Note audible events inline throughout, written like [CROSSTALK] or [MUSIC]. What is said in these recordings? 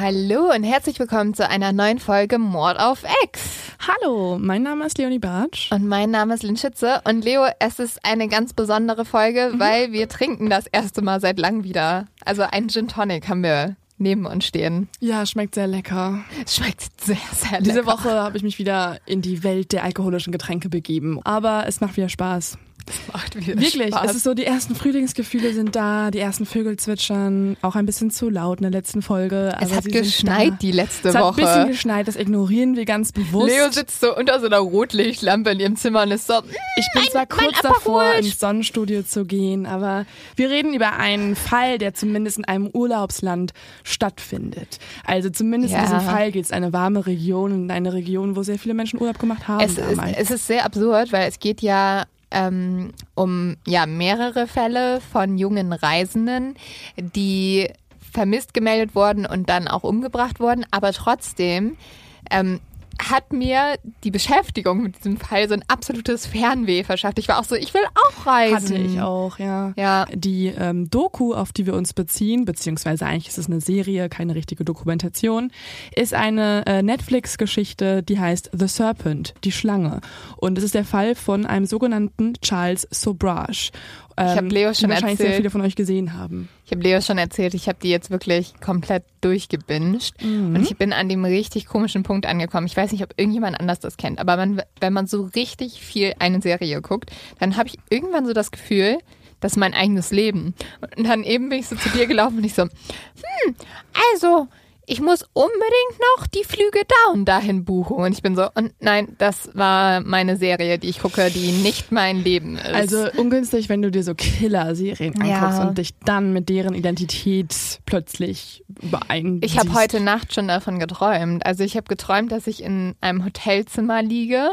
Hallo und herzlich willkommen zu einer neuen Folge Mord auf X. Hallo, mein Name ist Leonie Bartsch. Und mein Name ist Lynn Schütze. Und Leo, es ist eine ganz besondere Folge, weil wir trinken das erste Mal seit langem wieder. Also ein Gin Tonic haben wir neben uns stehen. Ja, schmeckt sehr lecker. Es schmeckt sehr, sehr lecker. Diese Woche habe ich mich wieder in die Welt der alkoholischen Getränke begeben. Aber es macht wieder Spaß. Macht wieder Wirklich, Spaß. es ist so, die ersten Frühlingsgefühle sind da, die ersten Vögel zwitschern, auch ein bisschen zu laut in der letzten Folge. es hat geschneit die letzte Es hat ein Woche. bisschen geschneit, das ignorieren wir ganz bewusst. Leo sitzt so unter so einer Rotlichtlampe in ihrem Zimmer und ist so, "Mm, Ich bin zwar mein kurz davor, ins Sonnenstudio zu gehen, aber wir reden über einen Fall, der zumindest in einem Urlaubsland stattfindet. Also zumindest in Ja. diesem Fall geht es eine warme Region, in eine Region, wo sehr viele Menschen Urlaub gemacht haben Es ist, es ist sehr absurd, weil es geht ja ähm, um ja mehrere Fälle von jungen Reisenden, die vermisst gemeldet wurden und dann auch umgebracht wurden. Aber trotzdem ähm, hat mir die Beschäftigung mit diesem Fall so ein absolutes Fernweh verschafft. Ich war auch so, ich will auch reisen. Hatte ich auch, ja. Ja. Die ähm, Doku, auf die wir uns beziehen, beziehungsweise eigentlich ist es eine Serie, keine richtige Dokumentation, ist eine äh, Netflix-Geschichte, die heißt The Serpent, die Schlange. Und es ist der Fall von einem sogenannten Charles Sobrage. Ähm, hab Leo schon wahrscheinlich sehr erzählt. viele von euch gesehen haben. Ich habe Leo schon erzählt, ich habe die jetzt wirklich komplett durchgebinged Mhm. und ich bin an dem richtig komischen Punkt angekommen. Ich weiß nicht, ob irgendjemand anders das kennt, aber man, wenn man so richtig viel eine Serie guckt, dann habe ich irgendwann so das Gefühl, das ist mein eigenes Leben. Und dann eben bin ich so zu dir gelaufen und ich so, hm, also ich muss unbedingt noch die Flüge und dahin buchen. Und ich bin so, und nein, das war meine Serie, die ich gucke, die nicht mein Leben ist. Also ungünstig, wenn du dir so Killer-Serien Ja. anguckst und dich dann mit deren Identität plötzlich überein. Ich habe heute Nacht schon davon geträumt. Also ich habe geträumt, dass ich in einem Hotelzimmer liege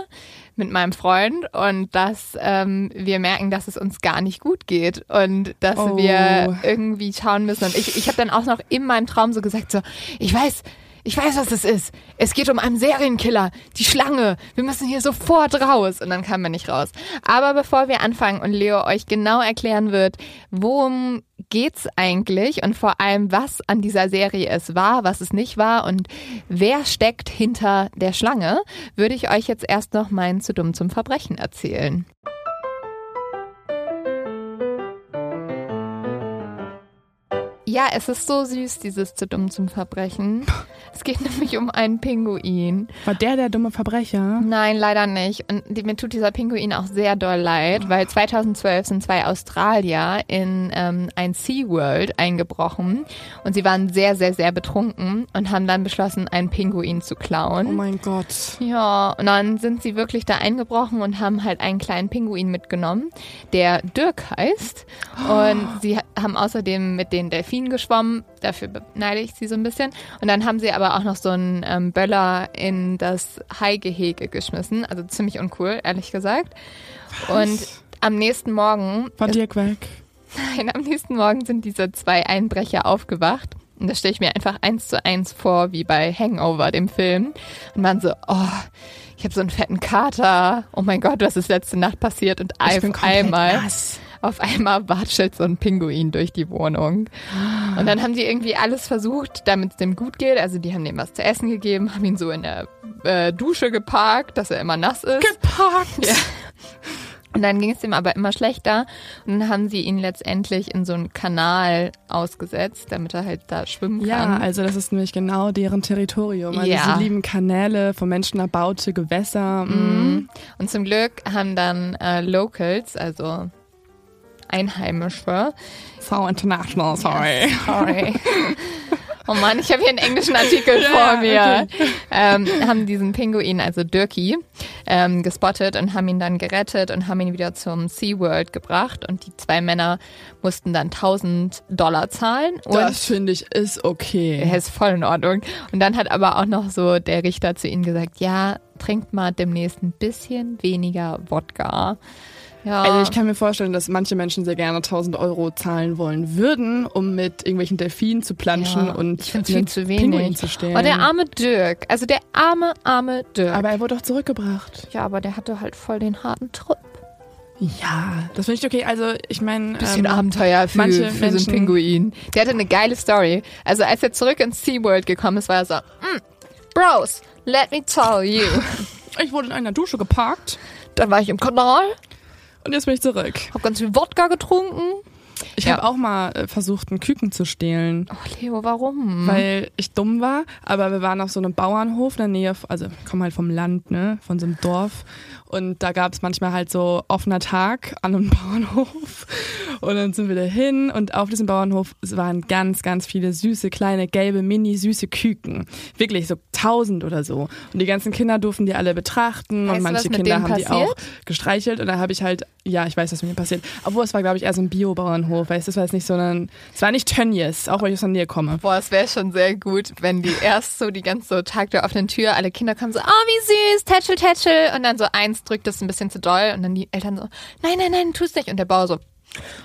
mit meinem Freund und dass ähm, wir merken, dass es uns gar nicht gut geht und dass Oh. wir irgendwie schauen müssen. Und ich, ich habe dann auch noch in meinem Traum so gesagt, so, ich weiß, ich weiß, was es ist. Es geht um einen Serienkiller, die Schlange. Wir müssen hier sofort raus. Und dann kamen wir nicht raus. Aber bevor wir anfangen und Leo euch genau erklären wird, worum geht's eigentlich und vor allem, was an dieser Serie es war, was es nicht war und wer steckt hinter der Schlange, würde ich euch jetzt erst noch meinen zu dumm zum Verbrechen erzählen. Ja, es ist so süß, dieses zu dumm zum Verbrechen. [LAUGHS] Es geht nämlich um einen Pinguin. War der der dumme Verbrecher? Nein, leider nicht. Und die, mir tut dieser Pinguin auch sehr doll leid, weil 2012 sind zwei Australier in ähm, ein SeaWorld eingebrochen und sie waren sehr, sehr, sehr betrunken und haben dann beschlossen, einen Pinguin zu klauen. Oh mein Gott. Ja, und dann sind sie wirklich da eingebrochen und haben halt einen kleinen Pinguin mitgenommen, der Dirk heißt. Und sie ha- haben außerdem mit den Delfinen geschwommen. Dafür beneide ich sie so ein bisschen. Und dann haben sie aber auch noch so einen ähm, Böller in das Haigehege geschmissen. Also ziemlich uncool, ehrlich gesagt. Und am nächsten Morgen War Dirk weg? Nein, am nächsten Morgen sind diese zwei Einbrecher aufgewacht. Und das stelle ich mir einfach eins zu eins vor, wie bei Hangover, dem Film. Und man so, oh, ich habe so einen fetten Kater. Oh mein Gott, was ist letzte Nacht passiert? Und Ich auf bin komplett einmal nass. Auf einmal watschelt so ein Pinguin durch die Wohnung. Und dann haben die irgendwie alles versucht, damit es dem gut geht. Also die haben dem was zu essen gegeben, haben ihn so in der äh, Dusche geparkt, dass er immer nass ist. Geparkt! Ja. Und dann ging es ihm aber immer schlechter. Und dann haben sie ihn letztendlich in so einen Kanal ausgesetzt, damit er halt da schwimmen kann. Ja, also das ist nämlich genau deren Territorium. Also Ja. sie lieben Kanäle, von Menschen erbaute Gewässer. Mhm. Und zum Glück haben dann äh, Locals, also Einheimische, So international, sorry. sorry. [LAUGHS] Oh Mann, ich habe hier einen englischen Artikel [LAUGHS] Ja, vor mir. okay. Ähm, haben diesen Pinguin, also Dirky, ähm, gespottet und haben ihn dann gerettet und haben ihn wieder zum SeaWorld gebracht. Und die zwei Männer mussten dann 1000 Dollar zahlen. Und Das finde ich ist okay. er ist voll in Ordnung. Und dann hat aber auch noch so der Richter zu ihnen gesagt, ja, trinkt mal demnächst ein bisschen weniger Wodka. Ja. Also ich kann mir vorstellen, dass manche Menschen sehr gerne 1000 Euro zahlen wollen würden, um mit irgendwelchen Delfinen zu planschen Ja, und ich viel zu Pinguin wenig. zu stehlen. Oh, der arme Dirk. Also der arme, arme Dirk. Aber er wurde doch zurückgebracht. ja, aber der hatte halt voll den harten Trip. Ja, das finde ich okay. Also ich meine, Bisschen ähm, Abenteuer für, manche für so einen Menschen- Pinguin. Der hatte eine geile Story. Also als er zurück ins SeaWorld gekommen ist, war er so, mm, Bros, let me tell you. [LAUGHS] ich wurde in einer Dusche geparkt Dann war ich im Kanal, und jetzt bin ich zurück. hab ganz viel Wodka getrunken. Ich Ja. habe auch mal äh, versucht, einen Küken zu stehlen. Oh, Leo, warum? weil ich dumm war, aber wir waren auf so einem Bauernhof in der Nähe, also ich komme halt vom Land, ne, von so einem Dorf und da gab es manchmal halt so offener Tag an einem [LAUGHS] Bauernhof und dann sind wir da hin und auf diesem Bauernhof waren ganz, ganz viele süße, kleine, gelbe, mini süße Küken. Wirklich so tausend oder so. Und die ganzen Kinder durften die alle betrachten Weißt und manche Kinder haben die passiert? auch gestreichelt und da habe ich halt, ja, ich weiß, was mit mir passiert. Obwohl es war, glaube ich, eher so ein Bio-Bauernhof, weißt du, das war jetzt nicht so ein, es war nicht Tönnies, auch weil ich aus der Nähe komme. Boah, es wäre schon sehr gut, wenn die erst so die ganze so Tag der offenen Tür, alle Kinder kommen so, oh, wie süß, tätschel, tätschel. Und dann so eins drückt das ein bisschen zu doll und dann die Eltern so, nein, nein, nein, tu's nicht. Und der Bauer so, oh,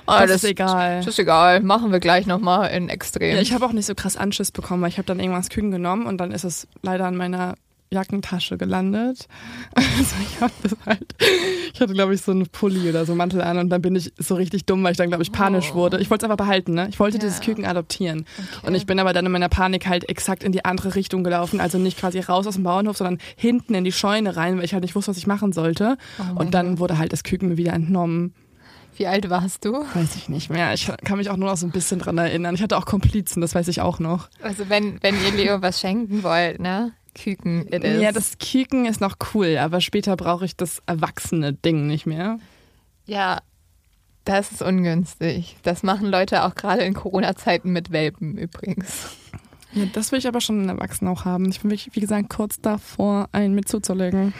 Das ist egal. Das ist egal, machen wir gleich nochmal in Extrem. Ja, ich habe auch nicht so krass Anschiss bekommen, weil ich habe dann irgendwas Küken genommen und dann ist es leider in meiner Jackentasche gelandet. [LAUGHS] Also ich hatte das halt, ich hatte glaube ich so einen Pulli oder so einen Mantel an und dann bin ich so richtig dumm, weil ich dann glaube ich panisch Oh. wurde. Ich wollte es einfach behalten, ne? Ich wollte Ja. dieses Küken adoptieren. Okay. Und ich bin aber dann in meiner Panik halt exakt in die andere Richtung gelaufen, also nicht quasi raus aus dem Bauernhof, sondern hinten in die Scheune rein, weil ich halt nicht wusste, was ich machen sollte. Oh und dann wurde halt das Küken mir wieder entnommen. Wie alt warst du? Weiß ich nicht mehr. Ich kann mich auch nur noch so ein bisschen dran erinnern. Ich hatte auch Komplizen, das weiß ich auch noch. Also wenn, wenn ihr Leo was schenken wollt, ne? Küken, it is. Ja, das Kicken ist noch cool, aber später brauche ich das erwachsene Ding nicht mehr. Ja, das ist ungünstig. Das machen Leute auch gerade in Corona-Zeiten mit Welpen übrigens. Ja, das will ich aber schon einen Erwachsenen auch haben. Ich bin, wirklich, wie gesagt, kurz davor, einen mit zuzulegen.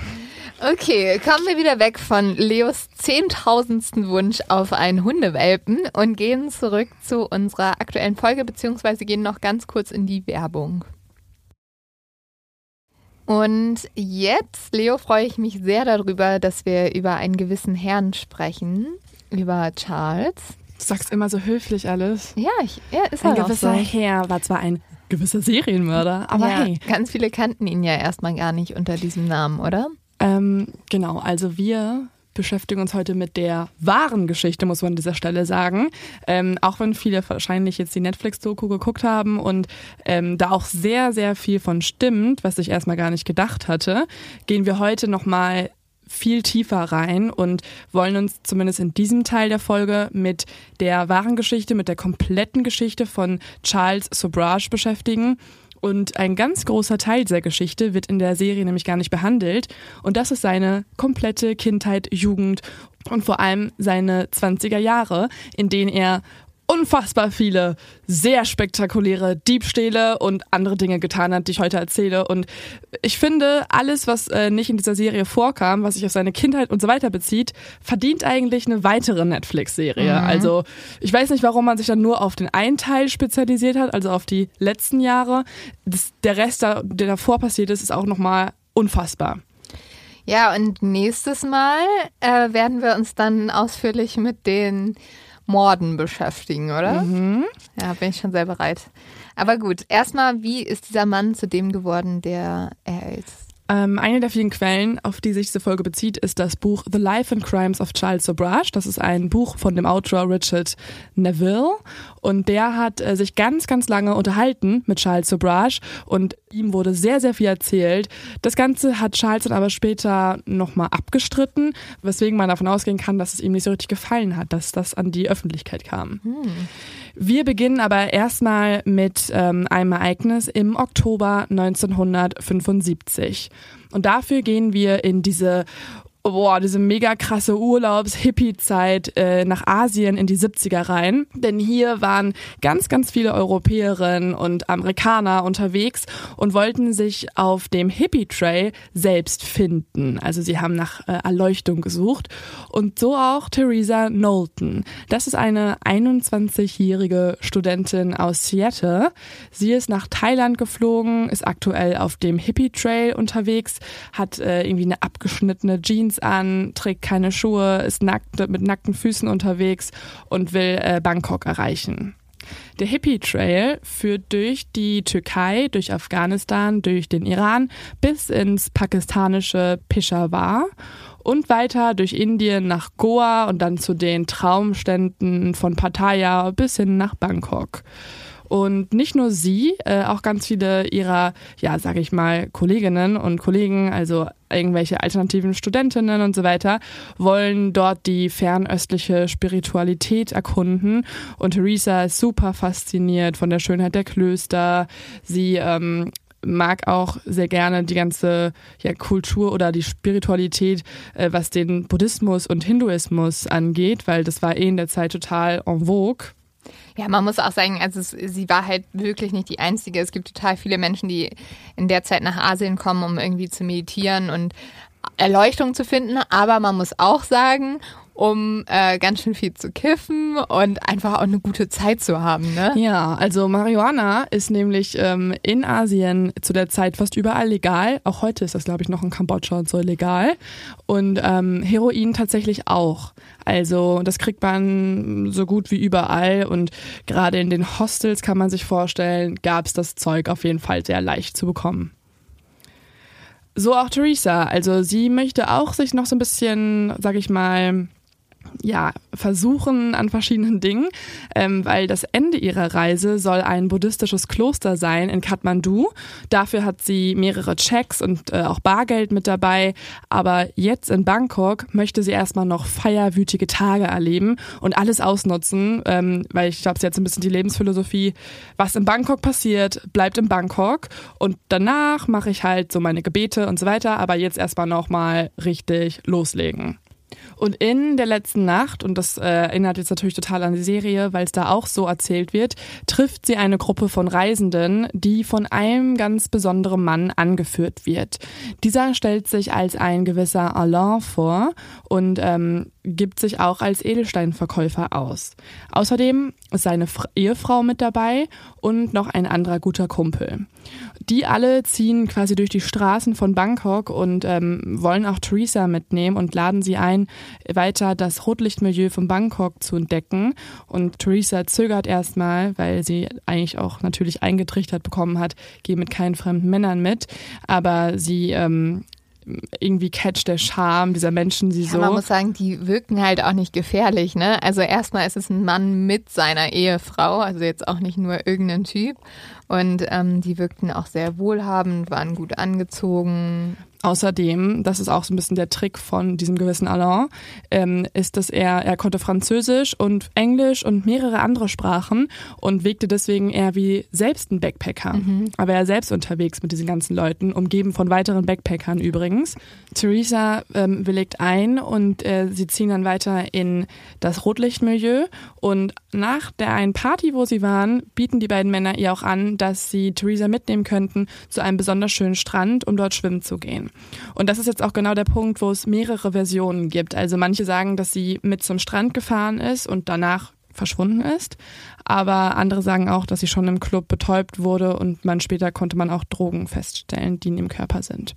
Okay, kommen wir wieder weg von Leos zehntausendsten Wunsch auf einen Hundewelpen und gehen zurück zu unserer aktuellen Folge, beziehungsweise gehen noch ganz kurz in die Werbung. Und jetzt, Leo, freue ich mich sehr darüber, dass wir über einen gewissen Herrn sprechen, über Charles. Du sagst immer so höflich alles. Ja, ich, er ist Ein halt gewisser so. Herr war zwar ein gewisser Serienmörder, aber ja, hey. Ganz viele kannten ihn ja erstmal gar nicht unter diesem Namen, oder? Ähm, genau, also wir beschäftigen uns heute mit der wahren Geschichte, muss man an dieser Stelle sagen. Ähm, auch wenn viele wahrscheinlich jetzt die Netflix-Doku geguckt haben und ähm, da auch sehr, sehr viel von stimmt, was ich erstmal gar nicht gedacht hatte, gehen wir heute nochmal viel tiefer rein und wollen uns zumindest in diesem Teil der Folge mit der wahren Geschichte, mit der kompletten Geschichte von Charles Sobrage beschäftigen. Und ein ganz großer Teil dieser Geschichte wird in der Serie nämlich gar nicht behandelt. Und das ist seine komplette Kindheit, Jugend und vor allem seine 20er Jahre, in denen er unfassbar viele sehr spektakuläre Diebstähle und andere Dinge getan hat, die ich heute erzähle. Und ich finde, alles, was äh, nicht in dieser Serie vorkam, was sich auf seine Kindheit und so weiter bezieht, verdient eigentlich eine weitere Netflix-Serie. Mhm. Also ich weiß nicht, warum man sich dann nur auf den einen Teil spezialisiert hat, also auf die letzten Jahre. Das, der Rest, der davor passiert ist, ist auch nochmal unfassbar. Ja, und nächstes Mal äh, werden wir uns dann ausführlich mit den Morden beschäftigen, oder? Mhm. Ja, bin ich schon sehr bereit. Aber gut, erstmal, wie ist dieser Mann zu dem geworden, der er ist? Ähm, eine der vielen Quellen, auf die sich diese Folge bezieht, ist das Buch The Life and Crimes of Charles Sobrage. Das ist ein Buch von dem Autor Richard Neville. Und der hat äh, sich ganz, ganz lange unterhalten mit Charles Sobrage und ihm wurde sehr, sehr viel erzählt. Das Ganze hat Charles dann aber später nochmal abgestritten, weswegen man davon ausgehen kann, dass es ihm nicht so richtig gefallen hat, dass das an die Öffentlichkeit kam. Hm. Wir beginnen aber erstmal mit ähm, einem Ereignis im Oktober 1975. Und dafür gehen wir in diese boah, diese mega krasse Urlaubs-Hippie-Zeit äh, nach Asien in die 70er rein. Denn hier waren ganz, ganz viele Europäerinnen und Amerikaner unterwegs und wollten sich auf dem Hippie-Trail selbst finden. Also sie haben nach äh, Erleuchtung gesucht. Und so auch Theresa Knowlton. Das ist eine 21-jährige Studentin aus Seattle. Sie ist nach Thailand geflogen, ist aktuell auf dem Hippie-Trail unterwegs, hat äh, irgendwie eine abgeschnittene Jeans Jeans an, trägt keine Schuhe, ist nackt, mit nackten Füßen unterwegs und will äh, Bangkok erreichen. Der Hippie Trail führt durch die Türkei, durch Afghanistan, durch den Iran bis ins pakistanische Peshawar und weiter durch Indien nach Goa und dann zu den Traumständen von Pattaya bis hin nach Bangkok. Und nicht nur sie, äh, auch ganz viele ihrer, ja, sag ich mal, Kolleginnen und Kollegen, also irgendwelche alternativen Studentinnen und so weiter, wollen dort die fernöstliche Spiritualität erkunden. Und Theresa ist super fasziniert von der Schönheit der Klöster. Sie ähm, mag auch sehr gerne die ganze ja, Kultur oder die Spiritualität, äh, was den Buddhismus und Hinduismus angeht, weil das war eh in der Zeit total en vogue. Ja, man muss auch sagen, also sie war halt wirklich nicht die Einzige. Es gibt total viele Menschen, die in der Zeit nach Asien kommen, um irgendwie zu meditieren und Erleuchtung zu finden. Aber man muss auch sagen, um äh, ganz schön viel zu kiffen und einfach auch eine gute Zeit zu haben. Ne? Ja, also Marihuana ist nämlich ähm, in Asien zu der Zeit fast überall legal. Auch heute ist das, glaube ich, noch in Kambodscha und so legal. Und ähm, Heroin tatsächlich auch. Also das kriegt man so gut wie überall und gerade in den Hostels kann man sich vorstellen, gab es das Zeug auf jeden Fall sehr leicht zu bekommen. So auch Theresa. Also sie möchte auch sich noch so ein bisschen, sag ich mal, ja, versuchen an verschiedenen Dingen, ähm, weil das Ende ihrer Reise soll ein buddhistisches Kloster sein in Kathmandu. Dafür hat sie mehrere Checks und äh, auch Bargeld mit dabei. Aber jetzt in Bangkok möchte sie erstmal noch feierwütige Tage erleben und alles ausnutzen, ähm, weil ich glaube, sie hat so ein bisschen die Lebensphilosophie, was in Bangkok passiert, bleibt in Bangkok und danach mache ich halt so meine Gebete und so weiter, aber jetzt erstmal nochmal richtig loslegen. Und in der letzten Nacht, und das äh, erinnert jetzt natürlich total an die Serie, weil es da auch so erzählt wird, trifft sie eine Gruppe von Reisenden, die von einem ganz besonderen Mann angeführt wird. Dieser stellt sich als ein gewisser Alain vor und ähm, gibt sich auch als Edelsteinverkäufer aus. Außerdem ist seine Ehefrau mit dabei und noch ein anderer guter Kumpel. Die alle ziehen quasi durch die Straßen von Bangkok und ähm, wollen auch Theresa mitnehmen und laden sie ein, weiter das Rotlichtmilieu von Bangkok zu entdecken. Und Theresa zögert erstmal, weil sie eigentlich auch natürlich eingetrichtert bekommen hat, geh mit keinen fremden Männern mit. Aber sie ähm, irgendwie catcht der Charme dieser Menschen sie ja, so. Man muss sagen, die wirken halt auch nicht gefährlich, ne? Also erstmal ist es ein Mann mit seiner Ehefrau, also jetzt auch nicht nur irgendein Typ. Und ähm, die wirkten auch sehr wohlhabend, waren gut angezogen. Außerdem, das ist auch so ein bisschen der Trick von diesem gewissen Alain, ähm, ist, dass er, er konnte Französisch und Englisch und mehrere andere Sprachen und wirkte deswegen eher wie selbst ein Backpacker. Mhm. Aber er selbst unterwegs mit diesen ganzen Leuten, umgeben von weiteren Backpackern übrigens. Theresa ähm, willigt ein und äh, sie ziehen dann weiter in das Rotlichtmilieu und nach der einen Party, wo sie waren, bieten die beiden Männer ihr auch an, dass sie Theresa mitnehmen könnten zu einem besonders schönen Strand, um dort schwimmen zu gehen. Und das ist jetzt auch genau der Punkt, wo es mehrere Versionen gibt. Also manche sagen, dass sie mit zum Strand gefahren ist und danach verschwunden ist. Aber andere sagen auch, dass sie schon im Club betäubt wurde und man später konnte man auch Drogen feststellen, die in ihrem Körper sind.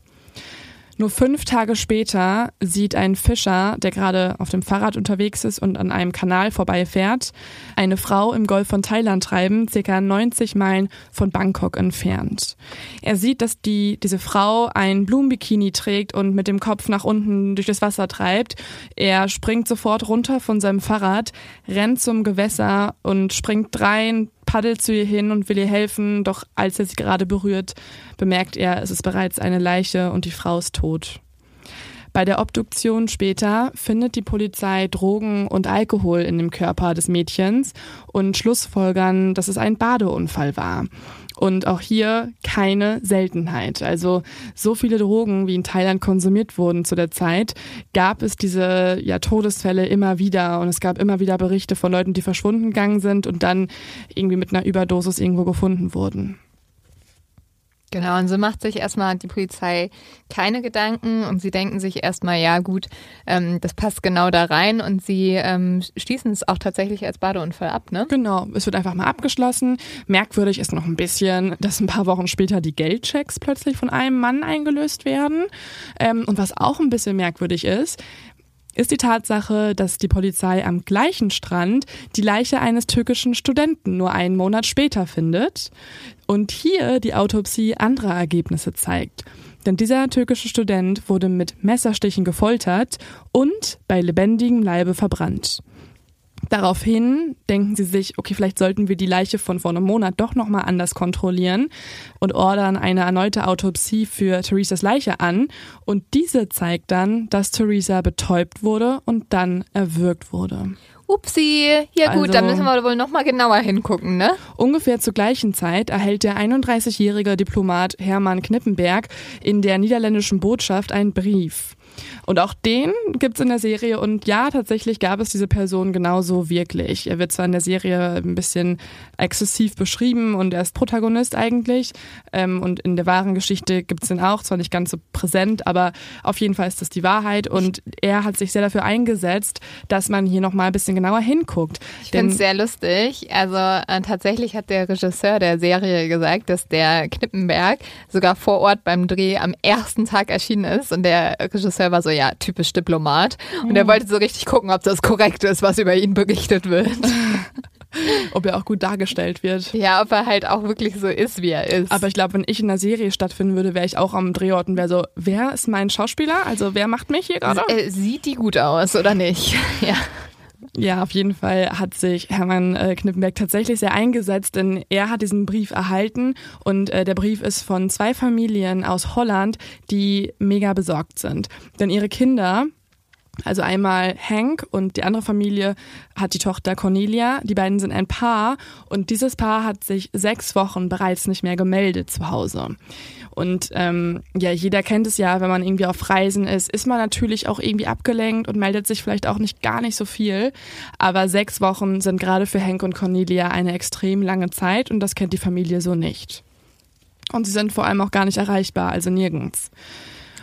Nur fünf Tage später sieht ein Fischer, der gerade auf dem Fahrrad unterwegs ist und an einem Kanal vorbeifährt, eine Frau im Golf von Thailand treiben, circa 90 Meilen von Bangkok entfernt. Er sieht, dass die, diese Frau ein Blumenbikini trägt und mit dem Kopf nach unten durch das Wasser treibt. Er springt sofort runter von seinem Fahrrad, rennt zum Gewässer und springt rein, paddelt zu ihr hin und will ihr helfen, doch als er sie gerade berührt, bemerkt er, es ist bereits eine Leiche und die Frau ist tot. Bei der Obduktion später findet die Polizei Drogen und Alkohol in dem Körper des Mädchens und schlussfolgern, dass es ein Badeunfall war. Und auch hier keine Seltenheit. Also so viele Drogen, wie in Thailand konsumiert wurden zu der Zeit, gab es diese ja, Todesfälle immer wieder. Und es gab immer wieder Berichte von Leuten, die verschwunden gegangen sind und dann irgendwie mit einer Überdosis irgendwo gefunden wurden. Genau, und so macht sich erstmal die Polizei keine Gedanken und sie denken sich erstmal, ja gut, ähm, das passt genau da rein und sie ähm, schließen es auch tatsächlich als Badeunfall ab, ne? Genau, es wird einfach mal abgeschlossen. Merkwürdig ist noch ein bisschen, dass ein paar Wochen später die Geldchecks plötzlich von einem Mann eingelöst werden. Ähm, und was auch ein bisschen merkwürdig ist, ist die Tatsache, dass die Polizei am gleichen Strand die Leiche eines türkischen Studenten nur einen Monat später findet und hier die Autopsie anderer Ergebnisse zeigt. Denn dieser türkische Student wurde mit Messerstichen gefoltert und bei lebendigem Leibe verbrannt. Daraufhin denken sie sich, okay, vielleicht sollten wir die Leiche von vor einem Monat doch nochmal anders kontrollieren und ordern eine erneute Autopsie für Theresas Leiche an. Und diese zeigt dann, dass Theresa betäubt wurde und dann erwürgt wurde. Upsi, ja gut, also, da müssen wir wohl nochmal genauer hingucken, ne? Ungefähr zur gleichen Zeit erhält der 31-jährige Diplomat Hermann Knippenberg in der niederländischen Botschaft einen Brief. Und auch den gibt's in der Serie und ja, tatsächlich gab es diese Person genauso wirklich. Er wird zwar in der Serie ein bisschen exzessiv beschrieben und er ist Protagonist eigentlich ähm, und in der wahren Geschichte gibt's den auch, zwar nicht ganz so präsent, aber auf jeden Fall ist das die Wahrheit und er hat sich sehr dafür eingesetzt, dass man hier nochmal ein bisschen genauer hinguckt. Ich finde es sehr lustig. Also äh, tatsächlich hat der Regisseur der Serie gesagt, dass der Knippenberg sogar vor Ort beim Dreh am ersten Tag erschienen ist und der Regisseur war so, ja, typisch Diplomat. Und er wollte so richtig gucken, ob das korrekt ist, was über ihn berichtet wird. [LAUGHS] ob er auch gut dargestellt wird. Ja, ob er halt auch wirklich so ist, wie er ist. Aber ich glaube, wenn ich in einer Serie stattfinden würde, wäre ich auch am Drehort und wäre so, wer ist mein Schauspieler? Also wer macht mich hier gerade? Äh, sieht die gut aus, oder nicht? [LAUGHS] ja. Ja, auf jeden Fall hat sich Hermann äh, Knippenberg tatsächlich sehr eingesetzt, denn er hat diesen Brief erhalten und äh, der Brief ist von zwei Familien aus Holland, die mega besorgt sind. Denn ihre Kinder, also einmal Hank und die andere Familie hat die Tochter Cornelia. Die beiden sind ein Paar und dieses Paar hat sich sechs Wochen bereits nicht mehr gemeldet zu Hause. Und ähm, ja, jeder kennt es ja, wenn man irgendwie auf Reisen ist, ist man natürlich auch irgendwie abgelenkt und meldet sich vielleicht auch nicht gar nicht so viel. Aber sechs Wochen sind gerade für Henk und Cornelia eine extrem lange Zeit und das kennt die Familie so nicht. Und sie sind vor allem auch gar nicht erreichbar, also nirgends.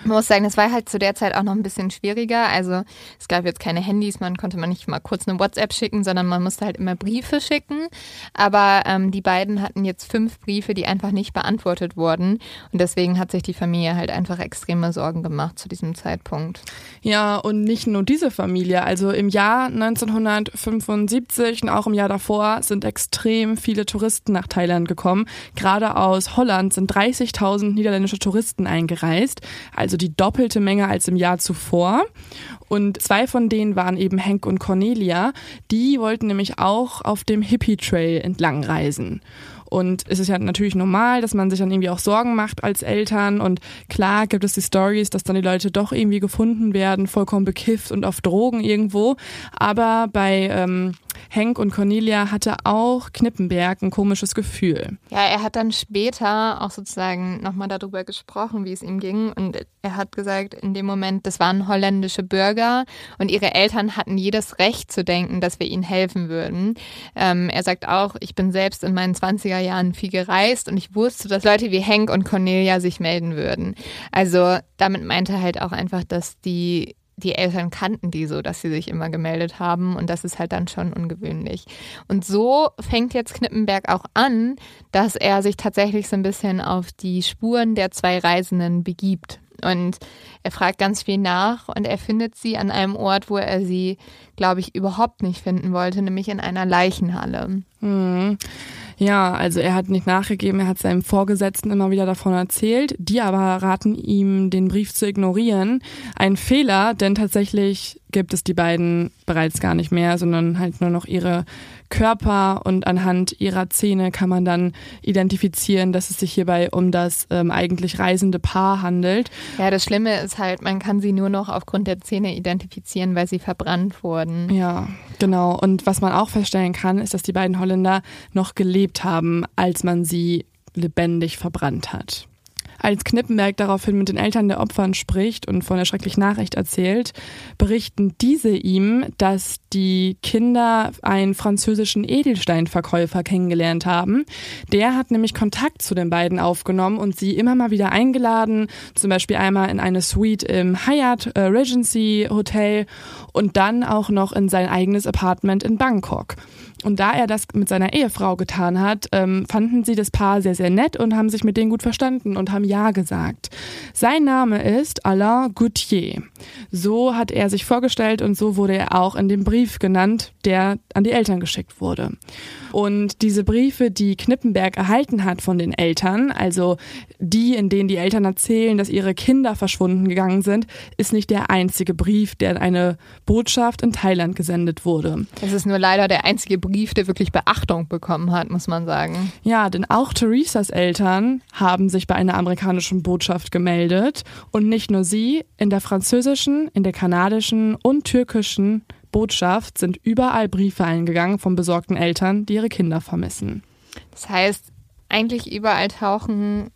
Man muss sagen, das war halt zu der Zeit auch noch ein bisschen schwieriger. Also es gab jetzt keine Handys, man konnte man nicht mal kurz eine WhatsApp schicken, sondern man musste halt immer Briefe schicken. Aber ähm, die beiden hatten jetzt fünf Briefe, die einfach nicht beantwortet wurden. Und deswegen hat sich die Familie halt einfach extreme Sorgen gemacht zu diesem Zeitpunkt. Ja, und nicht nur diese Familie. Also im Jahr 1975 und auch im Jahr davor sind extrem viele Touristen nach Thailand gekommen. Gerade aus Holland sind 30.000 niederländische Touristen eingereist. Also also die doppelte Menge als im Jahr zuvor. Und zwei von denen waren eben Hank und Cornelia. Die wollten nämlich auch auf dem Hippie Trail entlang reisen. Und es ist ja natürlich normal, dass man sich dann irgendwie auch Sorgen macht als Eltern. Und klar gibt es die Stories, dass dann die Leute doch irgendwie gefunden werden, vollkommen bekifft und auf Drogen irgendwo. Aber bei ähm, Henk und Cornelia hatte auch Knippenberg ein komisches Gefühl. Ja, er hat dann später auch sozusagen nochmal darüber gesprochen, wie es ihm ging. Und er hat gesagt, in dem Moment, das waren holländische Bürger und ihre Eltern hatten jedes Recht zu denken, dass wir ihnen helfen würden. Ähm, er sagt auch, ich bin selbst in meinen 20er Jahren viel gereist und ich wusste, dass Leute wie Henk und Cornelia sich melden würden. Also damit meinte er halt auch einfach, dass die die Eltern kannten die so, dass sie sich immer gemeldet haben und das ist halt dann schon ungewöhnlich. Und so fängt jetzt Knippenberg auch an, dass er sich tatsächlich so ein bisschen auf die Spuren der zwei Reisenden begibt. Und er fragt ganz viel nach und er findet sie an einem Ort, wo er sie, glaube ich, überhaupt nicht finden wollte, nämlich in einer Leichenhalle. Hm. Ja, also er hat nicht nachgegeben, er hat seinem Vorgesetzten immer wieder davon erzählt. Die aber raten ihm, den Brief zu ignorieren. Ein Fehler, denn tatsächlich gibt es die beiden bereits gar nicht mehr, sondern halt nur noch ihre Körper und anhand ihrer Zähne kann man dann identifizieren, dass es sich hierbei um das ähm, eigentlich reisende Paar handelt. Ja, das Schlimme ist halt, man kann sie nur noch aufgrund der Zähne identifizieren, weil sie verbrannt wurden. Ja, genau. Und was man auch feststellen kann, ist, dass die beiden Holländer noch gelebt haben, als man sie lebendig verbrannt hat. Als Knippenberg daraufhin mit den Eltern der Opfern spricht und von der schrecklichen Nachricht erzählt, berichten diese ihm, dass die Kinder einen französischen Edelsteinverkäufer kennengelernt haben. Der hat nämlich Kontakt zu den beiden aufgenommen und sie immer mal wieder eingeladen, zum Beispiel einmal in eine Suite im Hyatt äh, Regency Hotel und dann auch noch in sein eigenes Apartment in Bangkok. Und da er das mit seiner Ehefrau getan hat, ähm, fanden sie das Paar sehr, sehr nett und haben sich mit denen gut verstanden und haben Ja gesagt. Sein Name ist Alain Gauthier. So hat er sich vorgestellt und so wurde er auch in dem Brief genannt, der an die Eltern geschickt wurde. Und diese Briefe, die Knippenberg erhalten hat von den Eltern, also die, in denen die Eltern erzählen, dass ihre Kinder verschwunden gegangen sind, ist nicht der einzige Brief, der in eine Botschaft in Thailand gesendet wurde. Es ist nur leider der einzige Brief, der wirklich Beachtung bekommen hat, muss man sagen. Ja, denn auch Theresas Eltern haben sich bei einer amerikanischen Botschaft gemeldet und nicht nur sie, in der französischen, in der kanadischen und türkischen Botschaft sind überall Briefe eingegangen von besorgten Eltern, die ihre Kinder vermissen. Das heißt, eigentlich überall tauchen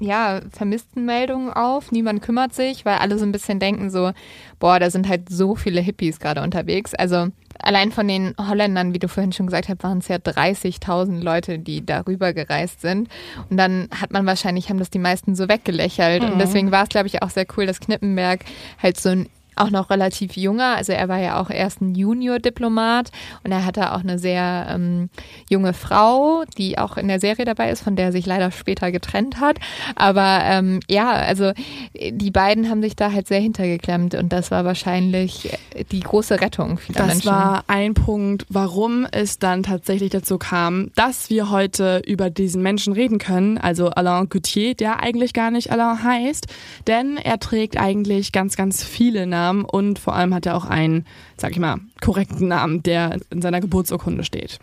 ja, Vermisstenmeldungen auf. Niemand kümmert sich, weil alle so ein bisschen denken so, boah, da sind halt so viele Hippies gerade unterwegs. Also allein von den Holländern, wie du vorhin schon gesagt hast, waren es ja 30.000 Leute, die darüber gereist sind. Und dann hat man wahrscheinlich, haben das die meisten so weggelächelt. Mhm. Und deswegen war es, glaube ich, auch sehr cool, dass Knippenberg halt so ein auch noch relativ junger. Also er war ja auch erst ein Junior-Diplomat und er hatte auch eine sehr ähm, junge Frau, die auch in der Serie dabei ist, von der er sich leider später getrennt hat. Aber ähm, ja, also die beiden haben sich da halt sehr hintergeklemmt und das war wahrscheinlich die große Rettung vieler das Menschen. Das war ein Punkt, warum es dann tatsächlich dazu kam, dass wir heute über diesen Menschen reden können, also Alain Gauthier, der eigentlich gar nicht Alain heißt, denn er trägt eigentlich ganz, ganz viele Namen Namen und vor allem hat er auch einen, sag ich mal, korrekten Namen, der in seiner Geburtsurkunde steht.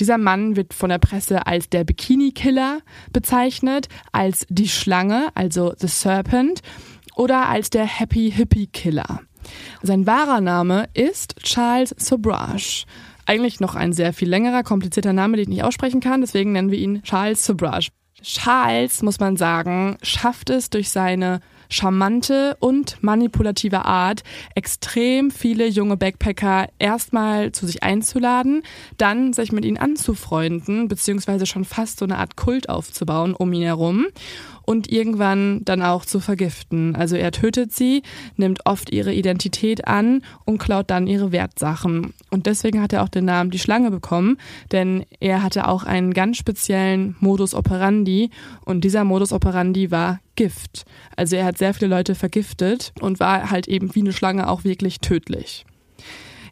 Dieser Mann wird von der Presse als der Bikini-Killer bezeichnet, als die Schlange, also The Serpent, oder als der Happy Hippie Killer. Sein wahrer Name ist Charles Sobrage. Eigentlich noch ein sehr viel längerer, komplizierter Name, den ich nicht aussprechen kann, deswegen nennen wir ihn Charles Sobrage. Charles, muss man sagen, schafft es durch seine charmante und manipulative Art, extrem viele junge Backpacker erstmal zu sich einzuladen, dann sich mit ihnen anzufreunden, beziehungsweise schon fast so eine Art Kult aufzubauen um ihn herum und irgendwann dann auch zu vergiften. Also er tötet sie, nimmt oft ihre Identität an und klaut dann ihre Wertsachen. Und deswegen hat er auch den Namen die Schlange bekommen, denn er hatte auch einen ganz speziellen Modus operandi und dieser Modus operandi war Gift. Also er hat sehr viele Leute vergiftet und war halt eben wie eine Schlange auch wirklich tödlich.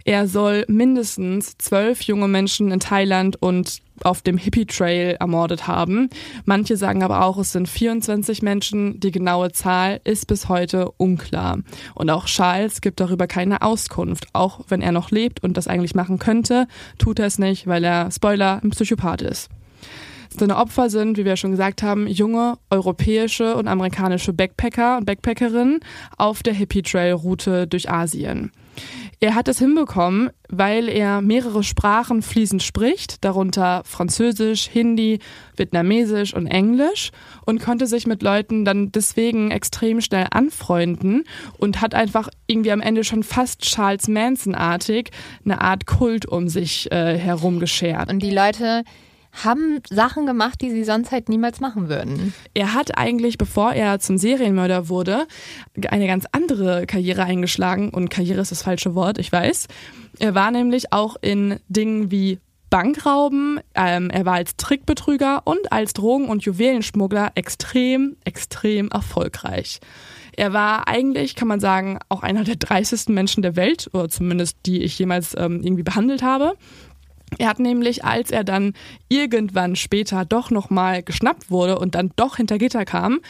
Er soll mindestens zwölf junge Menschen in Thailand und auf dem Hippie Trail ermordet haben. Manche sagen aber auch, es sind 24 Menschen. Die genaue Zahl ist bis heute unklar. Und auch Charles gibt darüber keine Auskunft. Auch wenn er noch lebt und das eigentlich machen könnte, tut er es nicht, weil er, Spoiler, ein Psychopath ist. Seine Opfer sind, wie wir schon gesagt haben, junge europäische und amerikanische Backpacker und Backpackerinnen auf der Hippie Trail Route durch Asien. Er hat es hinbekommen, weil er mehrere Sprachen fließend spricht, darunter Französisch, Hindi, Vietnamesisch und Englisch und konnte sich mit Leuten dann deswegen extrem schnell anfreunden und hat einfach irgendwie am Ende schon fast Charles Manson-artig eine Art Kult um sich äh, herum geschert. Und die Leute haben Sachen gemacht, die sie sonst halt niemals machen würden. Er hat eigentlich, bevor er zum Serienmörder wurde, eine ganz andere Karriere eingeschlagen. Und Karriere ist das falsche Wort, ich weiß. Er war nämlich auch in Dingen wie Bankrauben, ähm, er war als Trickbetrüger und als Drogen- und Juwelenschmuggler extrem, extrem erfolgreich. Er war eigentlich, kann man sagen, auch einer der dreisten Menschen der Welt, oder zumindest die ich jemals ähm, irgendwie behandelt habe. Er hat nämlich, als er dann irgendwann später doch nochmal geschnappt wurde und dann doch hinter Gitter kam,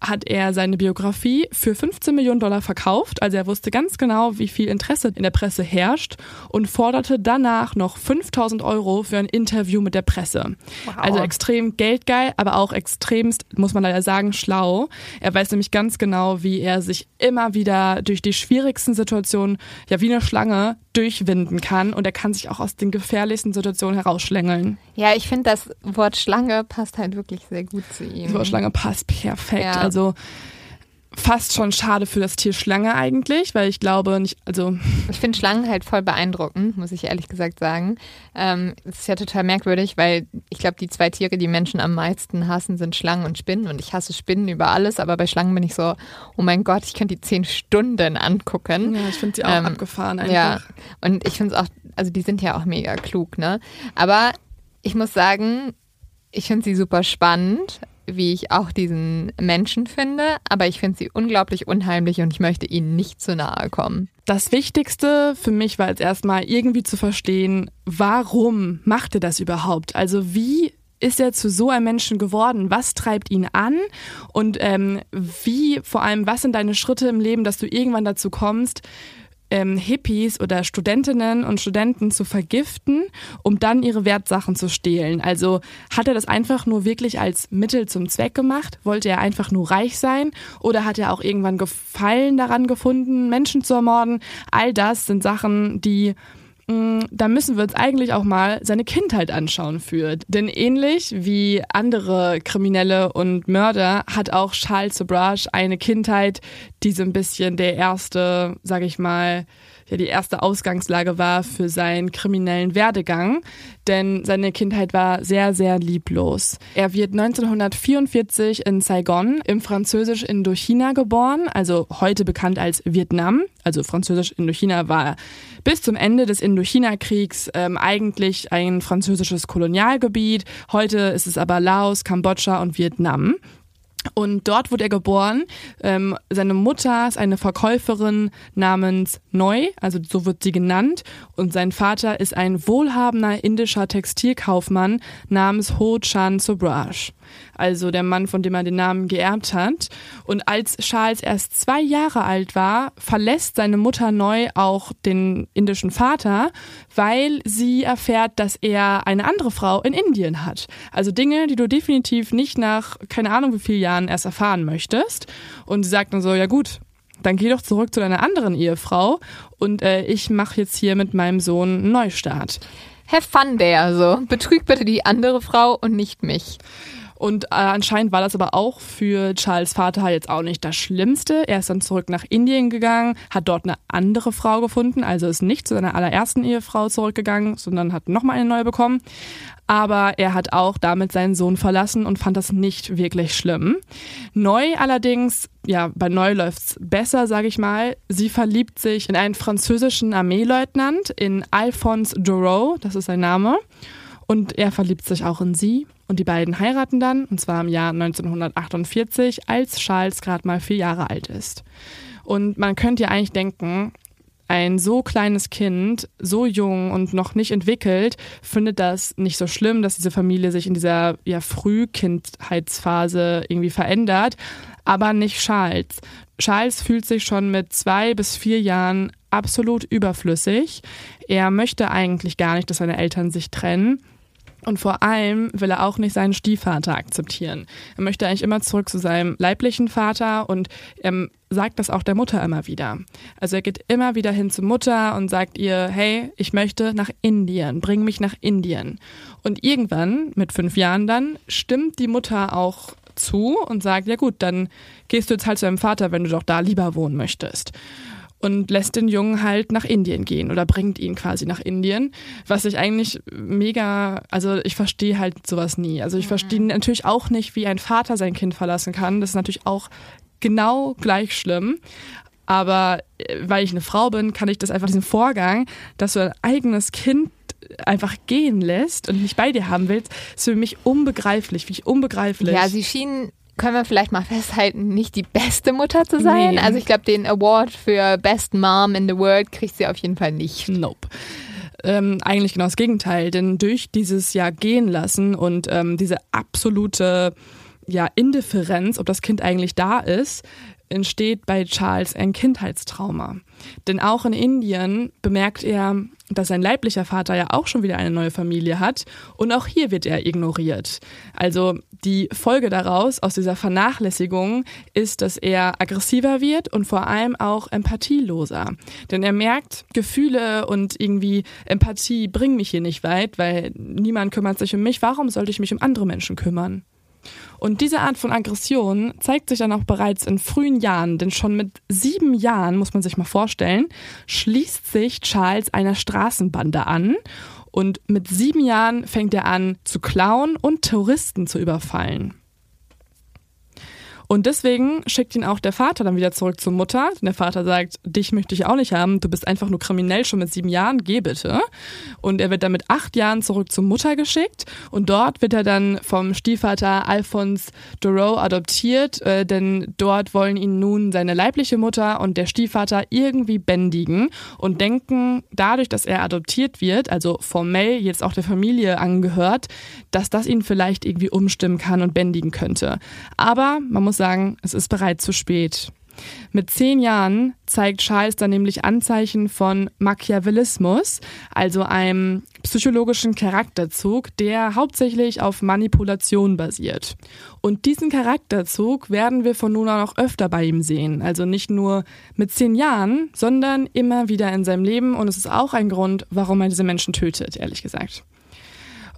hat er seine Biografie für 15 Millionen Dollar verkauft. Also er wusste ganz genau, wie viel Interesse in der Presse herrscht und forderte danach noch 5000 Euro für ein Interview mit der Presse. Wow. Also extrem geldgeil, aber auch extremst, muss man leider sagen, schlau. Er weiß nämlich ganz genau, wie er sich immer wieder durch die schwierigsten Situationen, ja wie eine Schlange, durchwinden kann und er kann sich auch aus den gefährlichsten Situationen herausschlängeln. Ja, ich finde, das Wort Schlange passt halt wirklich sehr gut zu ihm. Das Wort Schlange passt perfekt. Ja. Also fast schon schade für das Tier Schlange eigentlich, weil ich glaube nicht, also. Ich finde Schlangen halt voll beeindruckend, muss ich ehrlich gesagt sagen. Ähm, das ist ja total merkwürdig, weil ich glaube, die zwei Tiere, die Menschen am meisten hassen, sind Schlangen und Spinnen. Und ich hasse Spinnen über alles, aber bei Schlangen bin ich so, oh mein Gott, ich könnte die zehn Stunden angucken. Ja, ich finde sie auch ähm, abgefahren einfach. Ja, und ich finde es auch, also die sind ja auch mega klug, ne? Aber ich muss sagen, ich finde sie super spannend, wie ich auch diesen Menschen finde, aber ich finde sie unglaublich unheimlich und ich möchte ihnen nicht zu nahe kommen. Das Wichtigste für mich war jetzt erstmal irgendwie zu verstehen, warum macht er das überhaupt? Also wie ist er zu so einem Menschen geworden? Was treibt ihn an? Und ähm, wie, vor allem, was sind deine Schritte im Leben, dass du irgendwann dazu kommst, ähm, Hippies oder Studentinnen und Studenten zu vergiften, um dann ihre Wertsachen zu stehlen. Also hat er das einfach nur wirklich als Mittel zum Zweck gemacht? Wollte er einfach nur reich sein? Oder hat er auch irgendwann Gefallen daran gefunden, Menschen zu ermorden? All das sind Sachen, die da müssen wir uns eigentlich auch mal seine Kindheit anschauen für. Denn ähnlich wie andere Kriminelle und Mörder hat auch Charles Sobrage eine Kindheit, die so ein bisschen der erste, sag ich mal, ja die erste Ausgangslage war für seinen kriminellen Werdegang, denn seine Kindheit war sehr, sehr lieblos. Er wird 1944 in Saigon im französisch Indochina geboren, also heute bekannt als Vietnam. Also französisch Indochina war bis zum Ende des Indochina-Kriegs ähm, eigentlich ein französisches Kolonialgebiet. Heute ist es aber Laos, Kambodscha und Vietnam. Und dort wurde er geboren. Ähm, seine Mutter ist eine Verkäuferin namens Neu, also so wird sie genannt. Und sein Vater ist ein wohlhabender indischer Textilkaufmann namens Ho Chan Sobraj also der Mann, von dem er den Namen geerbt hat. Und als Charles erst zwei Jahre alt war, verlässt seine Mutter neu auch den indischen Vater, weil sie erfährt, dass er eine andere Frau in Indien hat. Also Dinge, die du definitiv nicht nach keine Ahnung wie vielen Jahren erst erfahren möchtest. Und sie sagt dann so, ja gut, dann geh doch zurück zu deiner anderen Ehefrau und äh, ich mache jetzt hier mit meinem Sohn einen Neustart. Have fun there, so. Betrüg bitte die andere Frau und nicht mich. Und äh, anscheinend war das aber auch für Charles Vater jetzt auch nicht das Schlimmste. Er ist dann zurück nach Indien gegangen, hat dort eine andere Frau gefunden, also ist nicht zu seiner allerersten Ehefrau zurückgegangen, sondern hat nochmal eine neue bekommen. Aber er hat auch damit seinen Sohn verlassen und fand das nicht wirklich schlimm. Neu allerdings, ja, bei Neu läuft's besser, sage ich mal. Sie verliebt sich in einen französischen Armeeleutnant, in Alphonse Doreau, das ist sein Name. Und er verliebt sich auch in sie. Und die beiden heiraten dann, und zwar im Jahr 1948, als Charles gerade mal vier Jahre alt ist. Und man könnte ja eigentlich denken, ein so kleines Kind, so jung und noch nicht entwickelt, findet das nicht so schlimm, dass diese Familie sich in dieser ja, Frühkindheitsphase irgendwie verändert, aber nicht Charles. Charles fühlt sich schon mit zwei bis vier Jahren absolut überflüssig. Er möchte eigentlich gar nicht, dass seine Eltern sich trennen. Und vor allem will er auch nicht seinen Stiefvater akzeptieren. Er möchte eigentlich immer zurück zu seinem leiblichen Vater und er sagt das auch der Mutter immer wieder. Also er geht immer wieder hin zur Mutter und sagt ihr, hey, ich möchte nach Indien, bring mich nach Indien. Und irgendwann, mit fünf Jahren dann, stimmt die Mutter auch zu und sagt, ja gut, dann gehst du jetzt halt zu deinem Vater, wenn du doch da lieber wohnen möchtest und lässt den Jungen halt nach Indien gehen oder bringt ihn quasi nach Indien, was ich eigentlich mega, also ich verstehe halt sowas nie. Also ich mhm. verstehe natürlich auch nicht, wie ein Vater sein Kind verlassen kann. Das ist natürlich auch genau gleich schlimm. Aber äh, weil ich eine Frau bin, kann ich das einfach diesen Vorgang, dass du ein eigenes Kind einfach gehen lässt und nicht bei dir haben willst, ist für mich unbegreiflich, für mich unbegreiflich. Ja, sie schien können wir vielleicht mal [LAUGHS] festhalten, nicht die beste Mutter zu sein. Nee. Also ich glaube, den Award für Best Mom in the World kriegt sie auf jeden Fall nicht. Nope. Ähm, eigentlich genau das Gegenteil, denn durch dieses Jahr gehen lassen und ähm, diese absolute ja, Indifferenz, ob das Kind eigentlich da ist, entsteht bei Charles ein Kindheitstrauma. Denn auch in Indien bemerkt er, dass sein leiblicher Vater ja auch schon wieder eine neue Familie hat und auch hier wird er ignoriert. Also die Folge daraus, aus dieser Vernachlässigung, ist, dass er aggressiver wird und vor allem auch empathieloser. Denn er merkt, Gefühle und irgendwie Empathie bringen mich hier nicht weit, weil niemand kümmert sich um mich. Warum sollte ich mich um andere Menschen kümmern? Und diese Art von Aggression zeigt sich dann auch bereits in frühen Jahren, denn schon mit sieben Jahren, muss man sich mal vorstellen, schließt sich Charles einer Straßenbande an und mit sieben Jahren fängt er an zu klauen und Touristen zu überfallen. Und deswegen schickt ihn auch der Vater dann wieder zurück zur Mutter. Der Vater sagt, dich möchte ich auch nicht haben, du bist einfach nur kriminell schon mit sieben Jahren, geh bitte. Und er wird dann mit acht Jahren zurück zur Mutter geschickt und dort wird er dann vom Stiefvater Alphonse Doreau adoptiert, äh, denn dort wollen ihn nun seine leibliche Mutter und der Stiefvater irgendwie bändigen und denken dadurch, dass er adoptiert wird, also formell jetzt auch der Familie angehört, dass das ihn vielleicht irgendwie umstimmen kann und bändigen könnte. Aber man muss sagen, es ist bereits zu spät. Mit zehn Jahren zeigt Charles dann nämlich Anzeichen von Machiavellismus, also einem psychologischen Charakterzug, der hauptsächlich auf Manipulation basiert. Und diesen Charakterzug werden wir von nun an auch öfter bei ihm sehen. Also nicht nur mit zehn Jahren, sondern immer wieder in seinem Leben. Und es ist auch ein Grund, warum er diese Menschen tötet, ehrlich gesagt.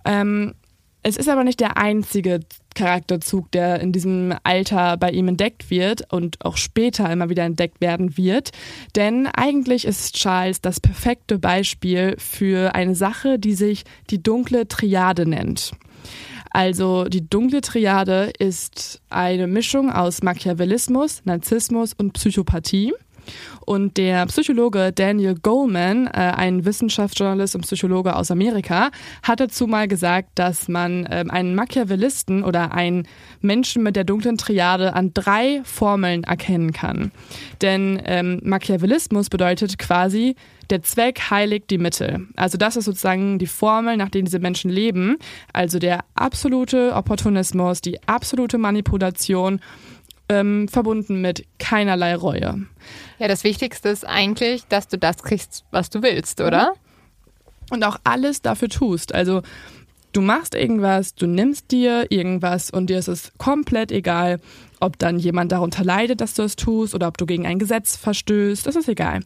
Ähm, es ist aber nicht der einzige Charakterzug, der in diesem Alter bei ihm entdeckt wird und auch später immer wieder entdeckt werden wird. Denn eigentlich ist Charles das perfekte Beispiel für eine Sache, die sich die dunkle Triade nennt. Also die dunkle Triade ist eine Mischung aus Machiavellismus, Narzissmus und Psychopathie. Und der Psychologe Daniel Goleman, äh, ein Wissenschaftsjournalist und Psychologe aus Amerika, hat dazu mal gesagt, dass man ähm, einen Machiavellisten oder einen Menschen mit der dunklen Triade an drei Formeln erkennen kann. Denn ähm, Machiavellismus bedeutet quasi, der Zweck heiligt die Mittel. Also das ist sozusagen die Formel, nach der diese Menschen leben. Also der absolute Opportunismus, die absolute Manipulation ähm, verbunden mit keinerlei Reue. Ja, das Wichtigste ist eigentlich, dass du das kriegst, was du willst, oder? Und auch alles dafür tust. Also du machst irgendwas, du nimmst dir irgendwas und dir ist es komplett egal, ob dann jemand darunter leidet, dass du es tust oder ob du gegen ein Gesetz verstößt, das ist egal.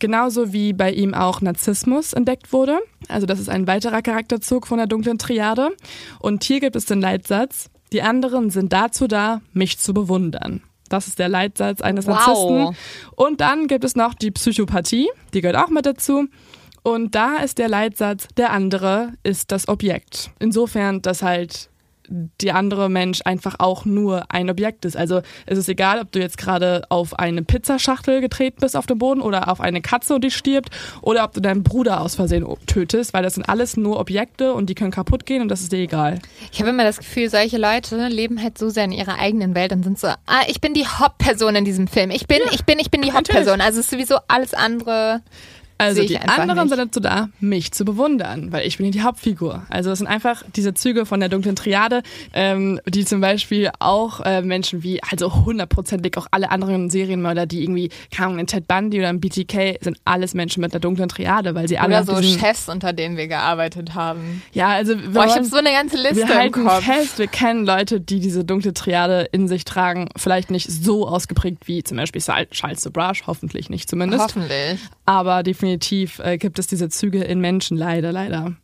Genauso wie bei ihm auch Narzissmus entdeckt wurde. Also das ist ein weiterer Charakterzug von der dunklen Triade. Und hier gibt es den Leitsatz, die anderen sind dazu da, mich zu bewundern. Das ist der Leitsatz eines wow. Narzissten. Und dann gibt es noch die Psychopathie, die gehört auch mit dazu. Und da ist der Leitsatz, der andere ist das Objekt. Insofern, dass halt der andere Mensch einfach auch nur ein Objekt ist. Also es ist egal, ob du jetzt gerade auf eine Pizzaschachtel getreten bist auf dem Boden oder auf eine Katze und die stirbt oder ob du deinen Bruder aus Versehen tötest, weil das sind alles nur Objekte und die können kaputt gehen und das ist dir egal. Ich habe immer das Gefühl, solche Leute leben halt so sehr in ihrer eigenen Welt und sind so, ah, ich bin die Hauptperson in diesem Film. Ich bin, ja, ich bin, ich bin die Hauptperson. Also es ist sowieso alles andere also die anderen nicht. sind dazu da, mich zu bewundern, weil ich bin hier die Hauptfigur. Also es sind einfach diese Züge von der dunklen Triade, ähm, die zum Beispiel auch äh, Menschen wie, also hundertprozentig auch alle anderen Serienmörder, die irgendwie, Ahnung, in Ted Bundy oder in BTK, sind alles Menschen mit der dunklen Triade, weil sie alle... Oder so Chefs, unter denen wir gearbeitet haben. Ja, also... Boah, ich habe so eine ganze Liste wir halten im Kopf. fest, wir kennen Leute, die diese dunkle Triade in sich tragen, vielleicht nicht so ausgeprägt wie zum Beispiel Charles Brush, hoffentlich nicht zumindest. Hoffentlich. Aber definitiv definitiv äh, gibt es diese Züge in Menschen leider, leider.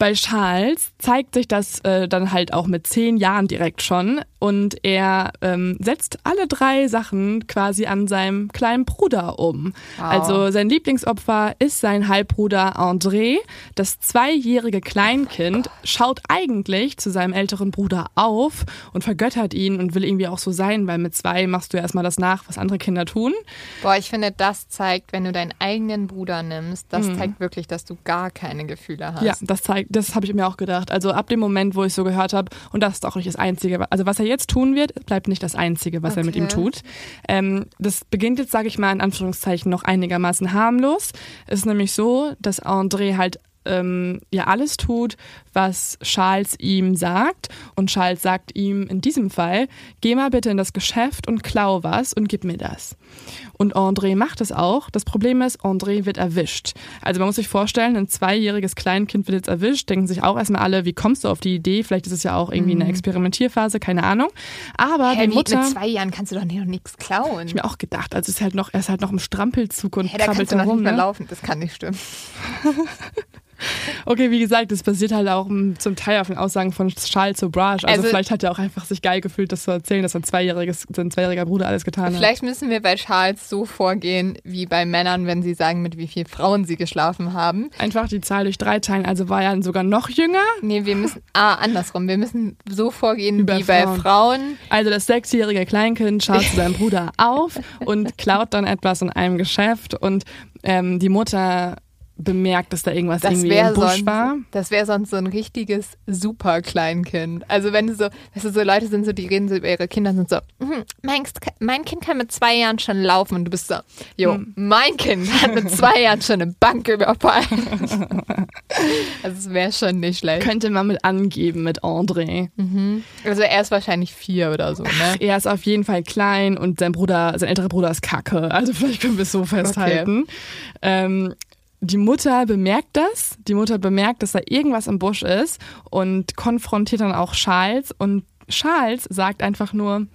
Bei Charles zeigt sich das äh, dann halt auch mit zehn Jahren direkt schon und er ähm, setzt alle drei Sachen quasi an seinem kleinen Bruder um. Wow. Also sein Lieblingsopfer ist sein Halbbruder André. Das zweijährige Kleinkind schaut eigentlich zu seinem älteren Bruder auf und vergöttert ihn und will irgendwie auch so sein, weil mit zwei machst du ja erstmal das nach, was andere Kinder tun. Boah, ich finde, das zeigt, wenn du deinen eigenen Bruder nimmst, das zeigt wirklich, dass du gar keine Gefühle hast. Mhm. Ja, das zeigt, das habe ich mir auch gedacht. Also ab dem Moment, wo ich so gehört habe, und das ist auch nicht das Einzige, also was er jetzt tun wird, bleibt nicht das Einzige, was er mit Okay. ihm tut. Ähm, das beginnt jetzt, sage ich mal, in Anführungszeichen noch einigermaßen harmlos. Es ist nämlich so, dass André halt ähm, ja alles tut, was Charles ihm sagt. Und Charles sagt ihm in diesem Fall, geh mal bitte in das Geschäft und klau was und gib mir das. Und André macht es auch. Das Problem ist, André wird erwischt. Also man muss sich vorstellen, ein zweijähriges Kleinkind wird jetzt erwischt, denken sich auch erstmal alle, wie kommst du auf die Idee? Vielleicht ist es ja auch irgendwie eine Experimentierphase, keine Ahnung. Aber Hä, die Mutter... mit zwei Jahren kannst du doch noch nichts klauen. Ich mir auch gedacht, also es ist halt noch, er ist halt noch im Strampelzug und Hä, da krabbelt kannst du noch herum. nicht mehr Ne? laufen. Das kann nicht stimmen. [LAUGHS] Okay, wie gesagt, das basiert halt auch m, zum Teil auf den Aussagen von Charles Sobrage. Also, Also- vielleicht hat er auch einfach sich geil gefühlt, das zu erzählen, dass sein zweijähriges, sein zweijähriger Bruder alles getan hat. Vielleicht müssen wir bei Charles so vorgehen wie bei Männern, wenn sie sagen, mit wie vielen Frauen sie geschlafen haben. Einfach die Zahl durch drei teilen, also war er sogar noch jünger. Nee, wir müssen, ah, andersrum. Wir müssen so vorgehen Wie bei wie bei Frauen. Frauen. Also das sechsjährige Kleinkind schaut zu seinem [LAUGHS] Bruder auf und klaut dann etwas in einem Geschäft und ähm, die Mutter bemerkt, dass da irgendwas Das irgendwie im Busch sonst, war. das wäre sonst so ein richtiges super Kleinkind. Also wenn du so, weißt du, so Leute sind so, die reden so über ihre Kinder und sind so, "Mhm, mein, mein Kind kann mit zwei Jahren schon laufen und du bist so, jo, Hm. mein Kind hat mit zwei [LAUGHS] Jahren schon eine Bank überfallen. [LAUGHS] also es wäre schon nicht schlecht. Könnte man mit angeben mit André. Also er ist wahrscheinlich vier oder so, ne? Er ist auf jeden Fall klein und sein Bruder, sein älterer Bruder ist kacke. Also vielleicht können wir es so festhalten. Ähm, die Mutter bemerkt das. Die Mutter bemerkt, dass da irgendwas im Busch ist und konfrontiert dann auch Charles. Und Charles sagt einfach nur,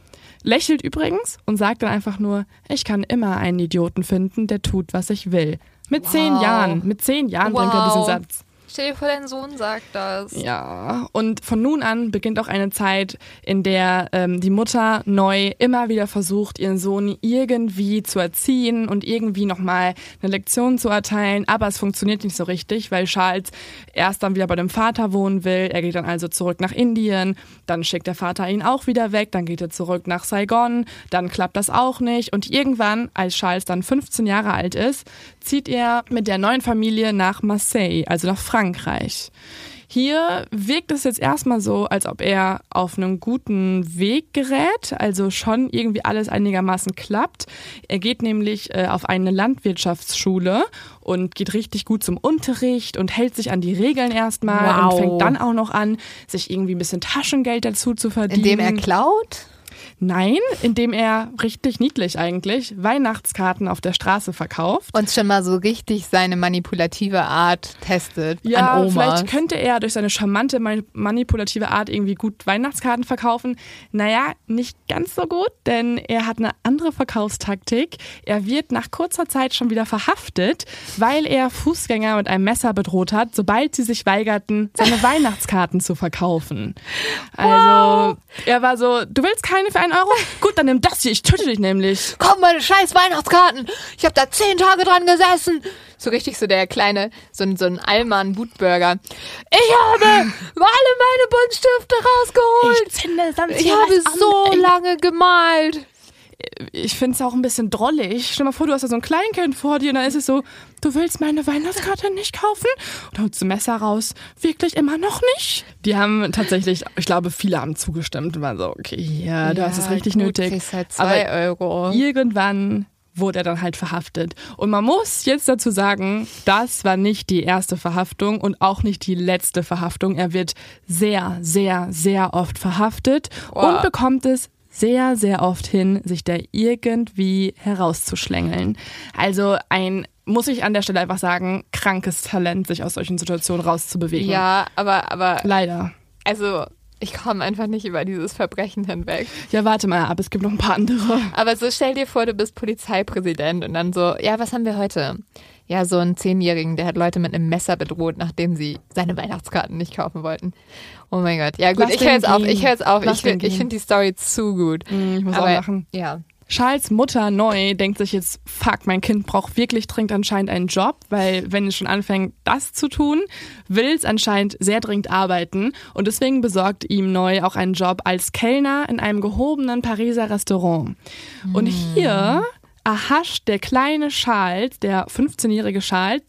lächelt übrigens und sagt dann einfach nur, ich kann immer einen Idioten finden, der tut, was ich will. Mit zehn Wow. Jahren, mit zehn Jahren bringt er diesen Wow. Satz. Stell dir vor, dein Sohn sagt das. Ja, und von nun an beginnt auch eine Zeit, in der ähm, die Mutter neu immer wieder versucht, ihren Sohn irgendwie zu erziehen und irgendwie nochmal eine Lektion zu erteilen. Aber es funktioniert nicht so richtig, weil Charles erst dann wieder bei dem Vater wohnen will. Er geht dann also zurück nach Indien. Dann schickt der Vater ihn auch wieder weg. Dann geht er zurück nach Saigon. Dann klappt das auch nicht. Und irgendwann, als Charles dann 15 Jahre alt ist, zieht er mit der neuen Familie nach Marseille, also nach Frankreich. Hier wirkt es jetzt erstmal so, als ob er auf einen guten Weg gerät, also schon irgendwie alles einigermaßen klappt. Er geht nämlich äh, auf eine Landwirtschaftsschule und geht richtig gut zum Unterricht und hält sich an die Regeln erstmal Wow. und fängt dann auch noch an, sich irgendwie ein bisschen Taschengeld dazu zu verdienen. Indem er klaut? Nein, indem er richtig niedlich eigentlich Weihnachtskarten auf der Straße verkauft. Und schon mal so richtig seine manipulative Art testet Ja, an Omas. vielleicht könnte er durch seine charmante, mani- manipulative Art irgendwie gut Weihnachtskarten verkaufen. Naja, nicht ganz so gut, denn er hat eine andere Verkaufstaktik. Er wird nach kurzer Zeit schon wieder verhaftet, weil er Fußgänger mit einem Messer bedroht hat, sobald sie sich weigerten, seine [LAUGHS] Weihnachtskarten zu verkaufen. Also, er war so, du willst keine für einen Euro? Gut, dann nimm das hier, ich töte dich nämlich. Komm, meine scheiß Weihnachtskarten. Ich habe da zehn Tage dran gesessen. So richtig so der kleine, so ein, so ein Allmann Wutburger. Ich habe [LAUGHS] alle meine Buntstifte rausgeholt. zünde sonst Ich, habe so lange gemalt. Ich finde es auch ein bisschen drollig. Stell dir mal vor, du hast da so ein Kleinkind vor dir und dann ist es so, du willst meine Weihnachtskarte nicht kaufen? Und holst du Messer raus. Wirklich immer noch nicht? Die haben tatsächlich, ich glaube, viele haben zugestimmt und waren so, okay, ja, du hast es richtig gut, nötig. Halt zwei Euro. Irgendwann wurde er dann halt verhaftet. Und man muss jetzt dazu sagen, das war nicht die erste Verhaftung und auch nicht die letzte Verhaftung. Er wird sehr, sehr, sehr oft verhaftet Wow. und bekommt es sehr, sehr oft hin, sich da irgendwie herauszuschlängeln. Also ein, muss ich an der Stelle einfach sagen, krankes Talent, sich aus solchen Situationen rauszubewegen. Ja, aber, aber, Leider. also, Ich komme einfach nicht über dieses Verbrechen hinweg. Ja, warte mal ab, es gibt noch ein paar andere. Aber so stell dir vor, du bist Polizeipräsident und dann so, ja, was haben wir heute? Ja, so einen Zehnjährigen, der hat Leute mit einem Messer bedroht, nachdem sie seine Weihnachtskarten nicht kaufen wollten. Oh mein Gott. Ja gut, Lass ich höre jetzt auf. Ich höre jetzt auf. Lass Ich, ich finde die Story zu gut. Hm, ich muss Aber, auch lachen. Ja. Charles Mutter neu denkt sich jetzt, fuck, mein Kind braucht wirklich dringend anscheinend einen Job, weil wenn es schon anfängt, das zu tun, will es anscheinend sehr dringend arbeiten und deswegen besorgt ihm neu auch einen Job als Kellner in einem gehobenen Pariser Restaurant. Und hier erhascht der kleine Charles, der 15-jährige Charles,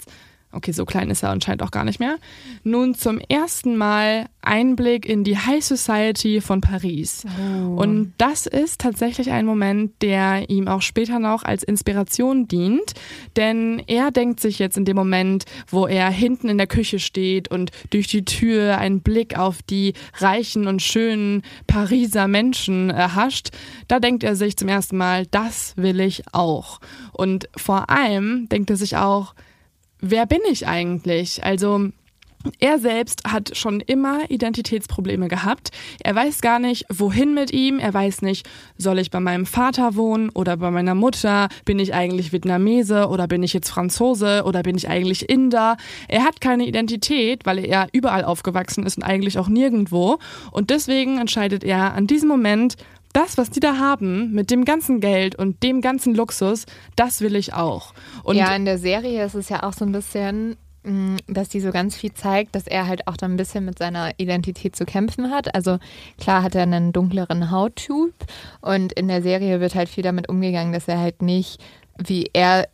okay, so klein ist er anscheinend auch gar nicht mehr, nun zum ersten Mal Einblick in die High Society von Paris. Und das ist tatsächlich ein Moment, der ihm auch später noch als Inspiration dient, denn er denkt sich jetzt in dem Moment, wo er hinten in der Küche steht und durch die Tür einen Blick auf die reichen und schönen Pariser Menschen erhascht, da denkt er sich zum ersten Mal, das will ich auch. Und vor allem denkt er sich auch, wer bin ich eigentlich? Also er selbst hat schon immer Identitätsprobleme gehabt. Er weiß gar nicht, wohin mit ihm. Er weiß nicht, soll ich bei meinem Vater wohnen oder bei meiner Mutter? Bin ich eigentlich Vietnamese oder bin ich jetzt Franzose oder bin ich eigentlich Inder? Er hat keine Identität, weil er überall aufgewachsen ist und eigentlich auch nirgendwo. Und deswegen entscheidet er an diesem Moment, das, was die da haben, mit dem ganzen Geld und dem ganzen Luxus, das will ich auch. Und ja, in der Serie ist es ja auch so ein bisschen, mh, dass die so ganz viel zeigt, dass er halt auch dann ein bisschen mit seiner Identität zu kämpfen hat. Also klar hat er einen dunkleren Hauttyp und in der Serie wird halt viel damit umgegangen, dass er halt nicht, wie er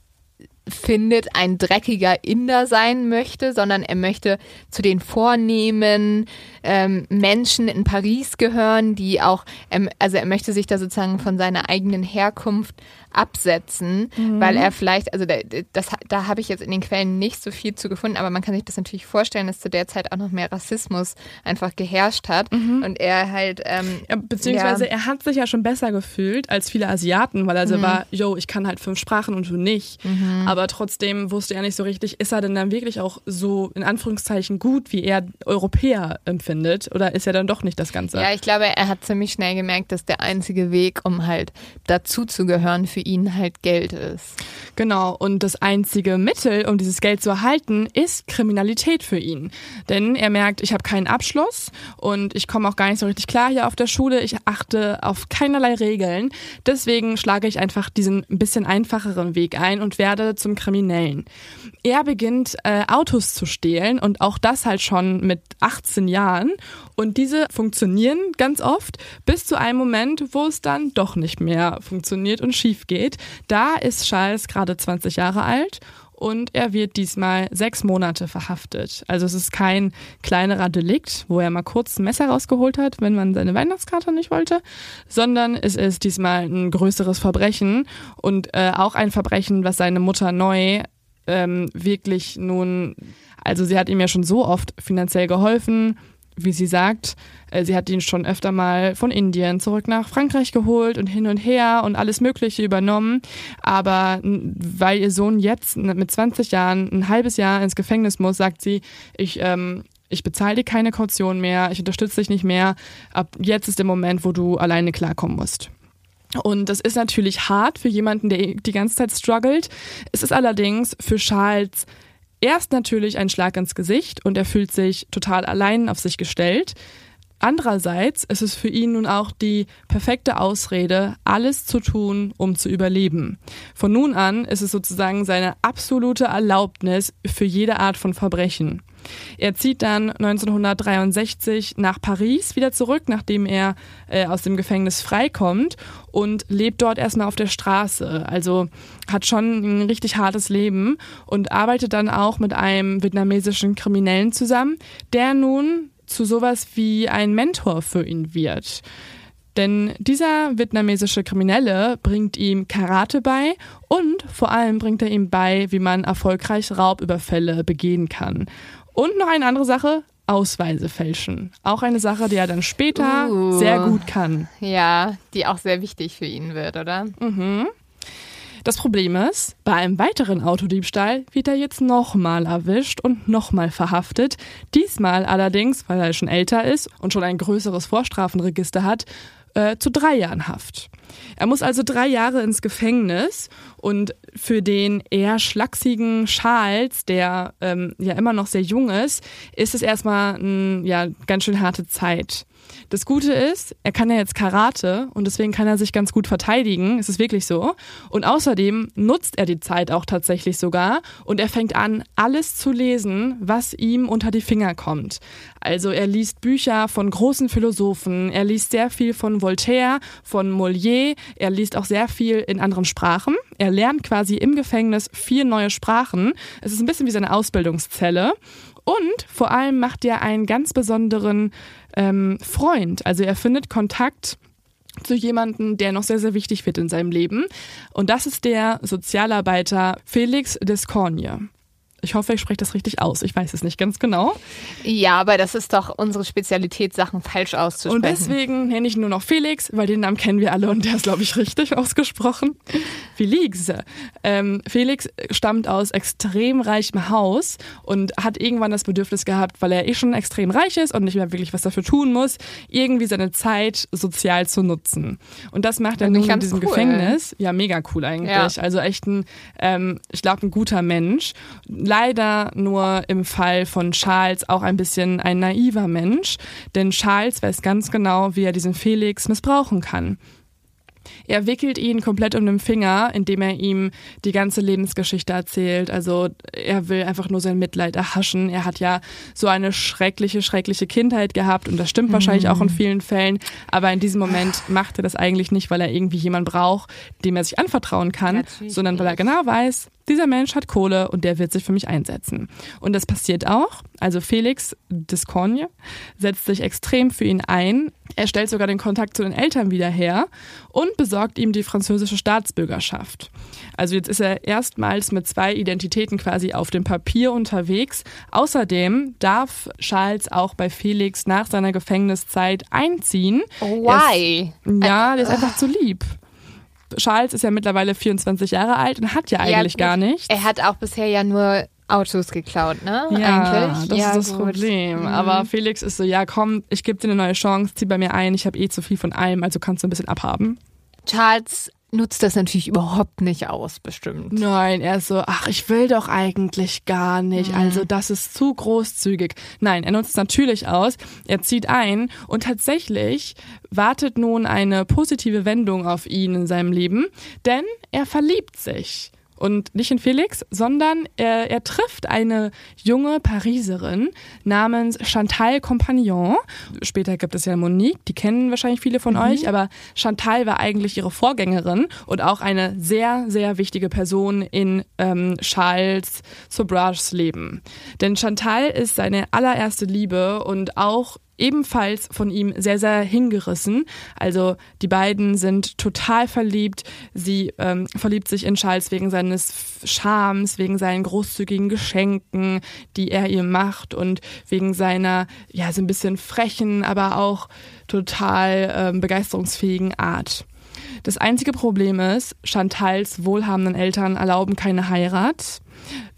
findet, ein dreckiger Inder sein möchte, sondern er möchte zu den vornehmen ähm, Menschen in Paris gehören, die auch, ähm, also er möchte sich da sozusagen von seiner eigenen Herkunft absetzen, weil er vielleicht, also da, das, da habe ich jetzt in den Quellen nicht so viel zu gefunden, aber man kann sich das natürlich vorstellen, dass zu der Zeit auch noch mehr Rassismus einfach geherrscht hat und er halt ähm, Ja, beziehungsweise Ja. er hat sich ja schon besser gefühlt als viele Asiaten, weil er so war, yo, ich kann halt fünf Sprachen und du nicht. Aber trotzdem wusste er nicht so richtig, ist er denn dann wirklich auch so in Anführungszeichen gut, wie er Europäer empfindet? Oder ist er dann doch nicht das Ganze? Ja, ich glaube, er hat ziemlich schnell gemerkt, dass der einzige Weg, um halt dazuzugehören, für ihn halt Geld ist. Genau, und das einzige Mittel, um dieses Geld zu erhalten, ist Kriminalität für ihn. Denn er merkt, ich habe keinen Abschluss und ich komme auch gar nicht so richtig klar hier auf der Schule. Ich achte auf keinerlei Regeln. Deswegen schlage ich einfach diesen ein bisschen einfacheren Weg ein und werde zum Kriminellen. Er beginnt äh, Autos zu stehlen und auch das halt schon mit 18 Jahren. Und diese funktionieren ganz oft bis zu einem Moment, wo es dann doch nicht mehr funktioniert und schief geht. Da ist Charles gerade 20 Jahre alt und er wird diesmal sechs Monate verhaftet. Also es ist kein kleinerer Delikt, wo er mal kurz ein Messer rausgeholt hat, wenn man seine Weihnachtskarte nicht wollte, sondern es ist diesmal ein größeres Verbrechen und äh, auch ein Verbrechen, was seine Mutter neu ähm, wirklich nun, also sie hat ihm ja schon so oft finanziell geholfen, wie sie sagt, äh, sie hat ihn schon öfter mal von Indien zurück nach Frankreich geholt und hin und her und alles Mögliche übernommen. Aber weil ihr Sohn jetzt mit 20 Jahren ein halbes Jahr ins Gefängnis muss, sagt sie, ich, ähm, ich bezahle dir keine Kaution mehr, ich unterstütze dich nicht mehr. Ab jetzt ist der Moment, wo du alleine klarkommen musst. Und das ist natürlich hart für jemanden, der die ganze Zeit struggelt. Es ist allerdings für Charles erst natürlich ein Schlag ins Gesicht und er fühlt sich total allein auf sich gestellt. Andererseits ist es für ihn nun auch die perfekte Ausrede, alles zu tun, um zu überleben. Von nun an ist es sozusagen seine absolute Erlaubnis für jede Art von Verbrechen. Er zieht dann 1963 nach Paris wieder zurück, nachdem er äh, aus dem Gefängnis freikommt und lebt dort erstmal auf der Straße. Also hat schon ein richtig hartes Leben und arbeitet dann auch mit einem vietnamesischen Kriminellen zusammen, der nun zu sowas wie ein Mentor für ihn wird. Denn dieser vietnamesische Kriminelle bringt ihm Karate bei und vor allem bringt er ihm bei, wie man erfolgreich Raubüberfälle begehen kann. Und noch eine andere Sache, Ausweise fälschen. Auch eine Sache, die er dann später Uh. sehr gut kann. Ja, die auch sehr wichtig für ihn wird, oder? Das Problem ist, bei einem weiteren Autodiebstahl wird er jetzt nochmal erwischt und nochmal verhaftet. Diesmal allerdings, weil er schon älter ist und schon ein größeres Vorstrafenregister hat, äh, zu drei Jahren Haft. Er muss also drei Jahre ins Gefängnis und für den eher schlachsigen Charles, der ähm, ja immer noch sehr jung ist, ist es erstmal eine ja, ganz schön harte Zeit. Das Gute ist, er kann ja jetzt Karate und deswegen kann er sich ganz gut verteidigen. Es ist wirklich so. Und außerdem nutzt er die Zeit auch tatsächlich sogar und er fängt an, alles zu lesen, was ihm unter die Finger kommt. Also er liest Bücher von großen Philosophen, er liest sehr viel von Voltaire, von Molière, er liest auch sehr viel in anderen Sprachen. Er lernt quasi im Gefängnis vier neue Sprachen. Es ist ein bisschen wie seine Ausbildungszelle. Und vor allem macht er einen ganz besonderen ähm, Freund. Also er findet Kontakt zu jemandem, der noch sehr, sehr wichtig wird in seinem Leben. Und das ist der Sozialarbeiter Felix Descorgne. Ich hoffe, ich spreche das richtig aus. Ich weiß es nicht ganz genau. Ja, aber das ist doch unsere Spezialität, Sachen falsch auszusprechen. Und deswegen nenne ich nur noch Felix, weil den Namen kennen wir alle und der ist, glaube ich, richtig [LAUGHS] ausgesprochen. Felix. Ähm, Felix stammt aus extrem reichem Haus und hat irgendwann das Bedürfnis gehabt, weil er eh schon extrem reich ist und nicht mehr wirklich was dafür tun muss, irgendwie seine Zeit sozial zu nutzen. Und das macht er nun in diesem cool. Gefängnis. Ja, mega cool eigentlich. Ja. Also echt ein, ähm, ich glaube, ein guter Mensch leider nur im Fall von Charles auch ein bisschen ein naiver Mensch, denn Charles weiß ganz genau, wie er diesen Felix missbrauchen kann. Er wickelt ihn komplett um den Finger, indem er ihm die ganze Lebensgeschichte erzählt. Also er will einfach nur sein Mitleid erhaschen. Er hat ja so eine schreckliche, schreckliche Kindheit gehabt und das stimmt mhm. wahrscheinlich auch in vielen Fällen. Aber in diesem Moment macht er das eigentlich nicht, weil er irgendwie jemanden braucht, dem er sich anvertrauen kann, Natürlich. sondern weil er genau weiß, dieser Mensch hat Kohle und der wird sich für mich einsetzen. Und das passiert auch. Also Felix Discorgne setzt sich extrem für ihn ein. Er stellt sogar den Kontakt zu den Eltern wieder her und besorgt ihm die französische Staatsbürgerschaft. Also jetzt ist er erstmals mit zwei Identitäten quasi auf dem Papier unterwegs. Außerdem darf Charles auch bei Felix nach seiner Gefängniszeit einziehen. Why? Ist, ja, der ist einfach zu lieb. Charles ist ja mittlerweile 24 Jahre alt und hat ja eigentlich ja, gar nichts. Er hat auch bisher ja nur Autos geklaut, ne? Ja, Eigentlich. das ja, ist das gut. Problem. Mhm. Aber Felix ist so, ja komm, ich gebe dir eine neue Chance, zieh bei mir ein, ich habe eh zu viel von allem, also kannst du ein bisschen abhaben. Charles nutzt das natürlich überhaupt nicht aus, bestimmt. Nein, er ist so, ach, ich will doch eigentlich gar nicht. Mhm. Also das ist zu großzügig. Nein, er nutzt natürlich aus, er zieht ein und tatsächlich wartet nun eine positive Wendung auf ihn in seinem Leben, denn er verliebt sich. Und nicht in Felix, sondern er, er trifft eine junge Pariserin namens Chantal Compagnon. Später gibt es ja Monique, die kennen wahrscheinlich viele von mhm. euch, aber Chantal war eigentlich ihre Vorgängerin und auch eine sehr, sehr wichtige Person in ähm, Charles Sobrages Leben. Denn Chantal ist seine allererste Liebe und auch ebenfalls von ihm sehr, sehr hingerissen. Also die beiden sind total verliebt. Sie ähm, verliebt sich in Charles wegen seines Charmes, wegen seinen großzügigen Geschenken, die er ihr macht und wegen seiner, ja, so ein bisschen frechen, aber auch total ähm, begeisterungsfähigen Art. Das einzige Problem ist, Chantals wohlhabenden Eltern erlauben keine Heirat,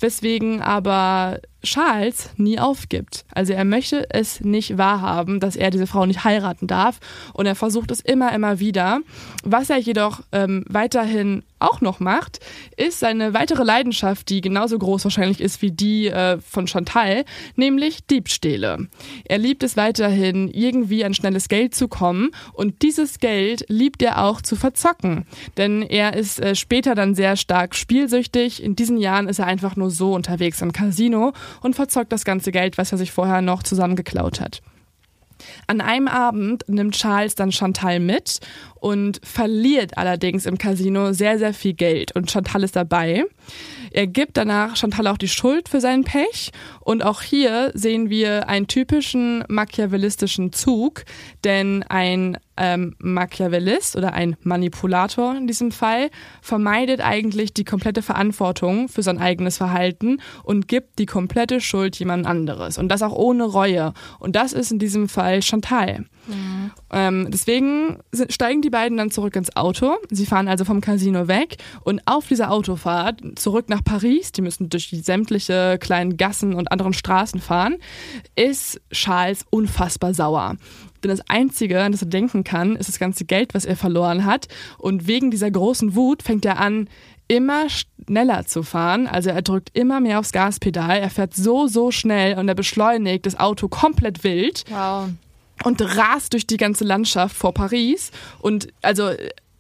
weswegen aber Charles nie aufgibt. Also er möchte es nicht wahrhaben, dass er diese Frau nicht heiraten darf und er versucht es immer, immer wieder. Was er jedoch ähm, weiterhin auch noch macht, ist seine weitere Leidenschaft, die genauso groß wahrscheinlich ist wie die äh, von Chantal, nämlich Diebstähle. Er liebt es weiterhin, irgendwie an schnelles Geld zu kommen und dieses Geld liebt er auch zu verzocken. Denn er ist äh, später dann sehr stark spielsüchtig. In diesen Jahren ist er einfach nur so unterwegs im Casino und verzockt das ganze Geld, was er sich vorher noch zusammengeklaut hat. An einem Abend nimmt Charles dann Chantal mit und verliert allerdings im Casino sehr, sehr viel Geld. Und Chantal ist dabei. Er gibt danach Chantal auch die Schuld für seinen Pech. Und auch hier sehen wir einen typischen machiavellistischen Zug, denn ein ähm, Machiavellist oder ein Manipulator in diesem Fall vermeidet eigentlich die komplette Verantwortung für sein eigenes Verhalten und gibt die komplette Schuld jemand anderes. Und das auch ohne Reue. Und das ist in diesem Fall Chantal. Mhm. Ähm, deswegen steigen die beiden dann zurück ins Auto. Sie fahren also vom Casino weg und auf dieser Autofahrt zurück nach Paris, die müssen durch die sämtliche kleinen Gassen und anderen Straßen fahren, ist Charles unfassbar sauer. Denn das Einzige, an das er denken kann, ist das ganze Geld, was er verloren hat. Und wegen dieser großen Wut fängt er an, immer schneller zu fahren. Also er drückt immer mehr aufs Gaspedal. Er fährt so, so schnell und er beschleunigt das Auto komplett wild. Wow. Und rast durch die ganze Landschaft vor Paris. Und also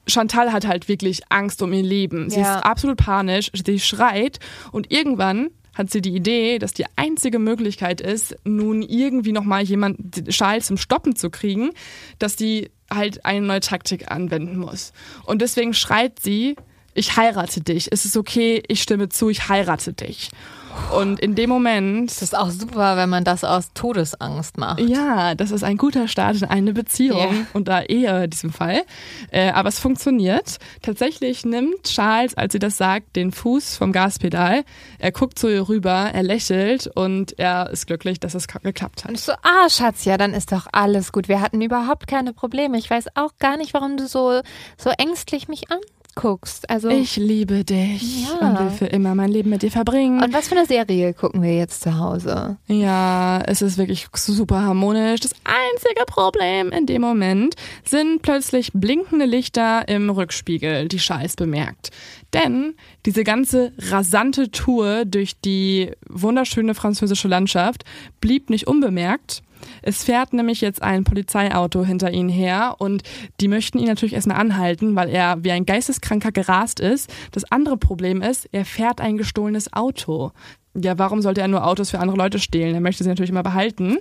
Chantal hat halt wirklich Angst um ihr Leben. Sie Ja. ist absolut panisch, sie schreit und irgendwann hat sie die Idee, dass die einzige Möglichkeit ist, nun irgendwie nochmal jemand Charles zum Stoppen zu kriegen, dass die halt eine neue Taktik anwenden muss. Und deswegen schreit sie, ich heirate dich. Es ist okay, ich stimme zu, ich heirate dich. Und in dem Moment Das ist auch super, wenn man das aus Todesangst macht. ja, das ist ein guter Start in eine Beziehung Ja. und da Ehe in diesem Fall. Äh, aber es funktioniert. Tatsächlich nimmt Charles, als sie das sagt, den Fuß vom Gaspedal. Er guckt zu ihr rüber, er lächelt und er ist glücklich, dass es geklappt Und hat. ich so, ah, Schatz, ja, dann ist doch alles gut. Wir hatten überhaupt keine Probleme. Ich weiß auch gar nicht, warum du so, so ängstlich mich anguckst. Also, Ich liebe dich Ja. und will für immer mein Leben mit dir verbringen. und was für eine Serie gucken wir jetzt zu Hause? Ja, es ist wirklich super harmonisch. Das einzige Problem in dem Moment sind plötzlich blinkende Lichter im Rückspiegel, die Scheiß bemerkt. Denn diese ganze rasante Tour durch die wunderschöne französische Landschaft blieb nicht unbemerkt. Es fährt nämlich jetzt ein Polizeiauto hinter ihnen her und die möchten ihn natürlich erstmal anhalten, weil er wie ein Geisteskranker gerast ist. Das andere Problem ist, er fährt ein gestohlenes Auto. Ja, warum sollte er nur Autos für andere Leute stehlen? Er möchte sie natürlich immer behalten.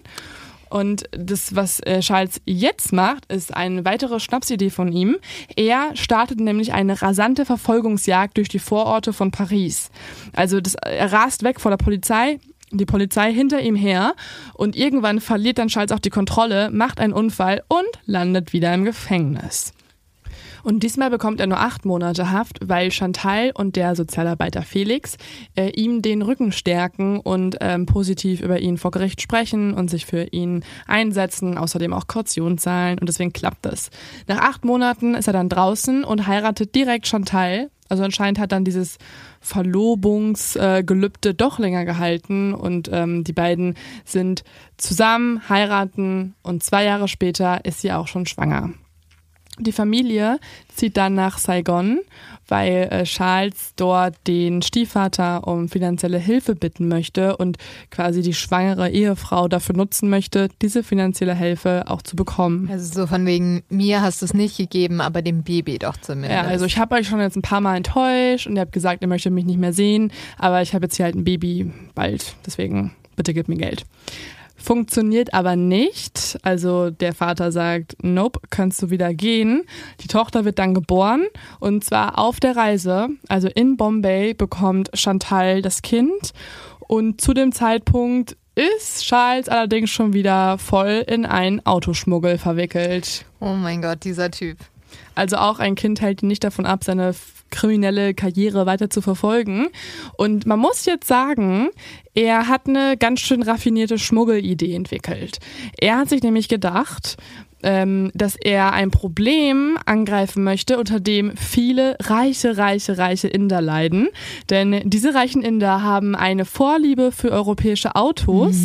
Und das, was äh, Charles jetzt macht, ist eine weitere Schnapsidee von ihm. Er startet nämlich eine rasante Verfolgungsjagd durch die Vororte von Paris. Also das, er rast weg vor der Polizei, die Polizei hinter ihm her und irgendwann verliert dann Charles auch die Kontrolle, macht einen Unfall und landet wieder im Gefängnis. Und diesmal bekommt er nur acht Monate Haft, weil Chantal und der Sozialarbeiter Felix äh, ihm den Rücken stärken und ähm, positiv über ihn vor Gericht sprechen und sich für ihn einsetzen, außerdem auch Kaution zahlen und deswegen klappt es. Nach acht Monaten ist er dann draußen und heiratet direkt Chantal. Also anscheinend hat dann dieses Verlobungsgelübde doch länger gehalten und ähm, die beiden sind zusammen, heiraten und zwei Jahre später ist sie auch schon schwanger. Die Familie zieht dann nach Saigon, weil äh, Charles dort den Stiefvater um finanzielle Hilfe bitten möchte und quasi die schwangere Ehefrau dafür nutzen möchte, diese finanzielle Hilfe auch zu bekommen. Also so von wegen, mir hast du es nicht gegeben, aber dem Baby doch zumindest. Ja, also ich habe euch schon jetzt ein paar Mal enttäuscht und ihr habt gesagt, ihr möchtet mich nicht mehr sehen, aber ich habe jetzt hier halt ein Baby bald, deswegen bitte gib mir Geld. Funktioniert aber nicht. Also der Vater sagt, nope, kannst du wieder gehen. Die Tochter wird dann geboren und zwar auf der Reise, also in Bombay, bekommt Chantal das Kind und zu dem Zeitpunkt ist Charles allerdings schon wieder voll in einen Autoschmuggel verwickelt. oh mein Gott, dieser Typ. Also auch ein Kind hält ihn nicht davon ab, seine kriminelle Karriere weiter zu verfolgen. Und man muss jetzt sagen, er hat eine ganz schön raffinierte Schmuggelidee entwickelt. Er hat sich nämlich gedacht, ähm, dass er ein Problem angreifen möchte, unter dem viele reiche, reiche, reiche Inder leiden. Denn diese reichen Inder haben eine Vorliebe für europäische Autos.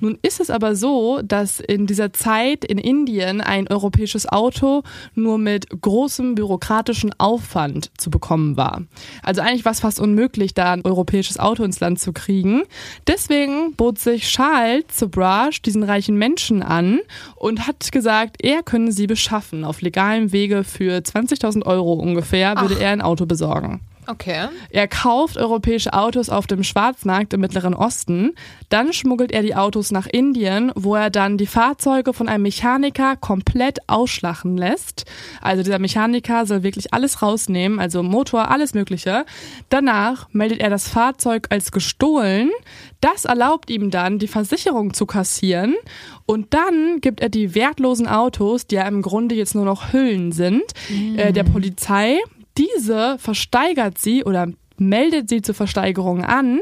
Nun ist es aber so, dass in dieser Zeit in Indien ein europäisches Auto nur mit großem bürokratischen Aufwand zu bekommen war. Also eigentlich war es fast unmöglich, da ein europäisches Auto ins Land zu kriegen. Deswegen bot sich Charles Sobrage diesen reichen Menschen an und hat gesagt, er könne sie beschaffen. Auf legalem Wege für 20.000 Euro ungefähr würde Ach. er ein Auto besorgen. Okay. Er kauft europäische Autos auf dem Schwarzmarkt im Mittleren Osten. Dann schmuggelt er die Autos nach Indien, wo er dann die Fahrzeuge von einem Mechaniker komplett ausschlachten lässt. Also dieser Mechaniker soll wirklich alles rausnehmen, also Motor, alles Mögliche. Danach meldet er das Fahrzeug als gestohlen. Das erlaubt ihm dann, die Versicherung zu kassieren. Und dann gibt er die wertlosen Autos, die ja im Grunde jetzt nur noch Hüllen sind, äh, der Polizei. Diese versteigert sie oder meldet sie zur Versteigerung an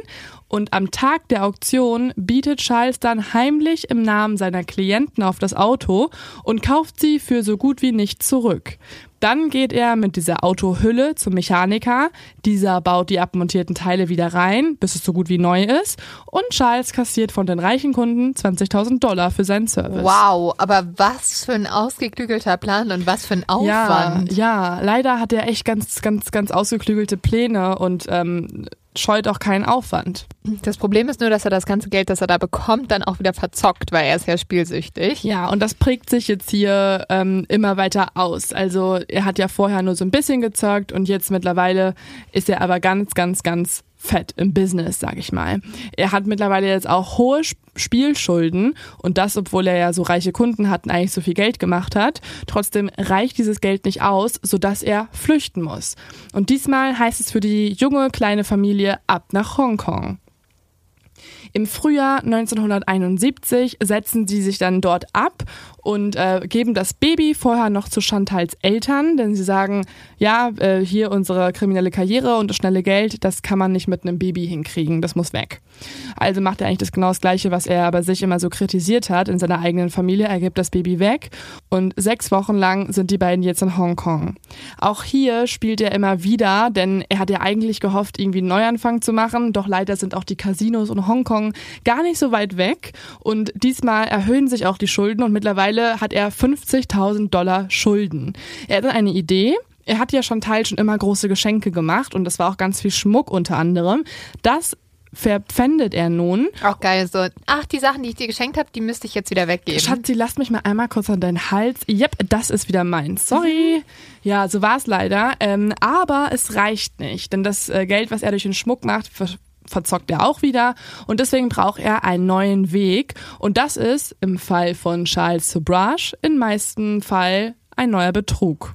und am Tag der Auktion bietet Charles dann heimlich im Namen seiner Klienten auf das Auto und kauft sie für so gut wie nichts zurück. Dann geht er mit dieser Autohülle zum Mechaniker. Dieser baut die abmontierten Teile wieder rein, bis es so gut wie neu ist. Und Charles kassiert von den reichen Kunden 20.000 Dollar für seinen Service. Wow, aber was für ein ausgeklügelter Plan und was für ein Aufwand. Ja, ja, leider hat er echt ganz, ganz, ganz ausgeklügelte Pläne und ähm, scheut auch keinen Aufwand. Das Problem ist nur, dass er das ganze Geld, das er da bekommt, dann auch wieder verzockt, weil er ist ja spielsüchtig. Ja, und das prägt sich jetzt hier ähm, immer weiter aus. Also er hat ja vorher nur so ein bisschen gezockt und jetzt mittlerweile ist er aber ganz, ganz, ganz fett im Business, sag ich mal. Er hat mittlerweile jetzt auch hohe Spielschulden und das, obwohl er ja so reiche Kunden hat und eigentlich so viel Geld gemacht hat. Trotzdem reicht dieses Geld nicht aus, sodass er flüchten muss. Und diesmal heißt es für die junge kleine Familie ab nach Hongkong. Im Frühjahr 1971 setzen sie sich dann dort ab und äh, geben das Baby vorher noch zu Chantals Eltern, denn sie sagen, ja, äh, hier unsere kriminelle Karriere und das schnelle Geld, das kann man nicht mit einem Baby hinkriegen, das muss weg. Also macht er eigentlich das genau das Gleiche, was er aber sich immer so kritisiert hat in seiner eigenen Familie. Er gibt das Baby weg und sechs Wochen lang sind die beiden jetzt in Hongkong. Auch hier spielt er immer wieder, denn er hat ja eigentlich gehofft, irgendwie einen Neuanfang zu machen, doch leider sind auch die Casinos in Hongkong gar nicht so weit weg und diesmal erhöhen sich auch die Schulden und mittlerweile hat er 50.000 Dollar Schulden. Er hat eine Idee, er hat ja schon teils schon immer große Geschenke gemacht und das war auch ganz viel Schmuck unter anderem. Das verpfändet er nun. Auch geil, so, ach, die Sachen, die ich dir geschenkt habe, die müsste ich jetzt wieder weggeben. Schatzi, lass mich mal einmal kurz an deinen Hals. Yep, das ist wieder meins. Sorry. Mhm. Ja, so war es leider. Ähm, aber es reicht nicht, denn das äh, Geld, was er durch den Schmuck macht, verzockt er auch wieder und deswegen braucht er einen neuen Weg und das ist im Fall von Charles Sobrage im meisten Fall ein neuer Betrug.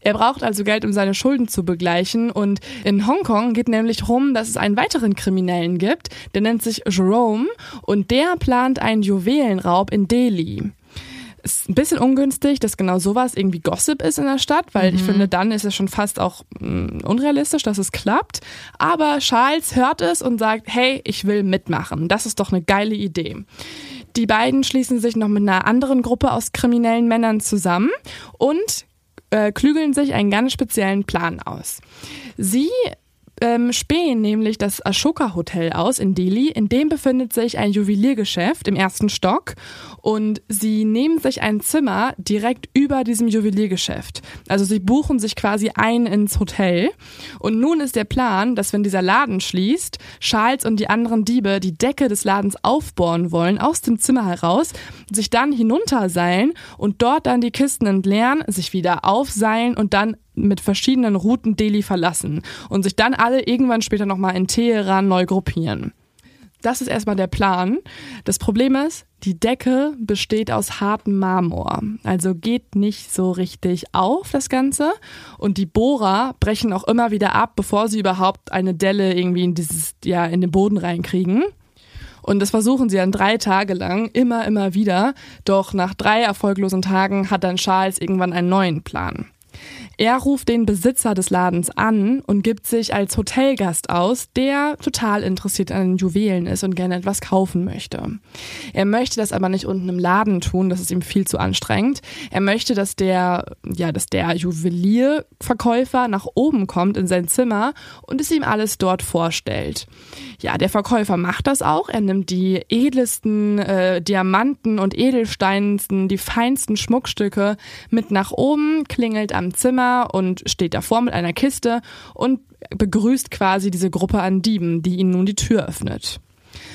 Er braucht also Geld, um seine Schulden zu begleichen. Und in Hongkong geht nämlich rum, dass es einen weiteren Kriminellen gibt. Der nennt sich Jerome und der plant einen Juwelenraub in Delhi. Ist ein bisschen ungünstig, dass genau sowas irgendwie Gossip ist in der Stadt, weil mhm. ich finde, dann ist es schon fast auch mh, mm, unrealistisch, dass es klappt. Aber Charles hört es und sagt, hey, ich will mitmachen. Das ist doch eine geile Idee. Die beiden schließen sich noch mit einer anderen Gruppe aus kriminellen Männern zusammen und äh, klügeln sich einen ganz speziellen Plan aus. Sie ähm, spähen nämlich das Ashoka Hotel aus in Delhi. In dem befindet sich ein Juweliergeschäft im ersten Stock und sie nehmen sich ein Zimmer direkt über diesem Juweliergeschäft. Also sie buchen sich quasi ein ins Hotel und nun ist der Plan, dass wenn dieser Laden schließt, Charles und die anderen Diebe die Decke des Ladens aufbohren wollen aus dem Zimmer heraus, sich dann hinunterseilen und dort dann die Kisten entleeren, sich wieder aufseilen und dann mit verschiedenen Routen Delhi verlassen und sich dann alle irgendwann später nochmal in Teheran neu gruppieren. Das ist erstmal der Plan. Das Problem ist, die Decke besteht aus hartem Marmor, also geht nicht so richtig auf das Ganze und die Bohrer brechen auch immer wieder ab, bevor sie überhaupt eine Delle irgendwie in dieses ja in den Boden reinkriegen. Und das versuchen sie dann drei Tage lang, immer, immer wieder. Doch nach drei erfolglosen Tagen hat dann Charles irgendwann einen neuen Plan. Er ruft den Besitzer des Ladens an und gibt sich als Hotelgast aus, der total interessiert an Juwelen ist und gerne etwas kaufen möchte. Er möchte das aber nicht unten im Laden tun, das ist ihm viel zu anstrengend. Er möchte, dass der, ja, dass der Juwelierverkäufer nach oben kommt in sein Zimmer und es ihm alles dort vorstellt. Ja, der Verkäufer macht das auch. Er nimmt die edelsten äh, Diamanten und Edelsteinsten, die feinsten Schmuckstücke mit nach oben, klingelt am Zimmer und steht davor mit einer Kiste und begrüßt quasi diese Gruppe an Dieben, die ihnen nun die Tür öffnet.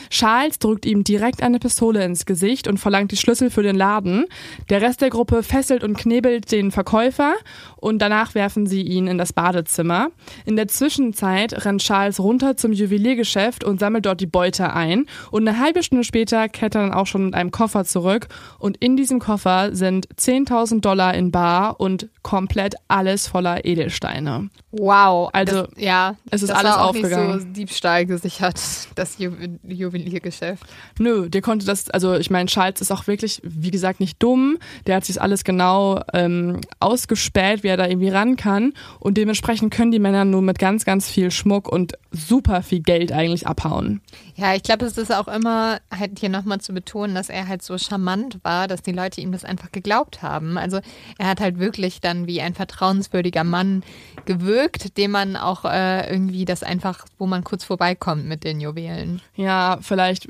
Charles drückt ihm direkt eine Pistole ins Gesicht und verlangt die Schlüssel für den Laden. Der Rest der Gruppe fesselt und knebelt den Verkäufer und danach werfen sie ihn in das Badezimmer. In der Zwischenzeit rennt Charles runter zum Juweliergeschäft und sammelt dort die Beute ein. Und eine halbe Stunde später kehrt er dann auch schon mit einem Koffer zurück. Und in diesem Koffer sind 10.000 Dollar in Bar und komplett alles voller Edelsteine. Wow. Also, das, ja, es ist alles war auch aufgegangen. Nicht so Diebstahl gesichert, [LAUGHS] das Ju Juweliergeschäft. Nö, der konnte das, also ich meine, Charles ist auch wirklich, wie gesagt, nicht dumm. Der hat sich alles genau ähm, ausgespäht, wie er da irgendwie ran kann. Und dementsprechend können die Männer nur mit ganz, ganz viel Schmuck und super viel Geld eigentlich abhauen. Ja, ich glaube, es ist auch immer halt hier nochmal zu betonen, dass er halt so charmant war, dass die Leute ihm das einfach geglaubt haben. Also er hat halt wirklich dann wie ein vertrauenswürdiger Mann gewirkt, dem man auch äh, irgendwie das einfach, wo man kurz vorbeikommt mit den Juwelen. Ja, vielleicht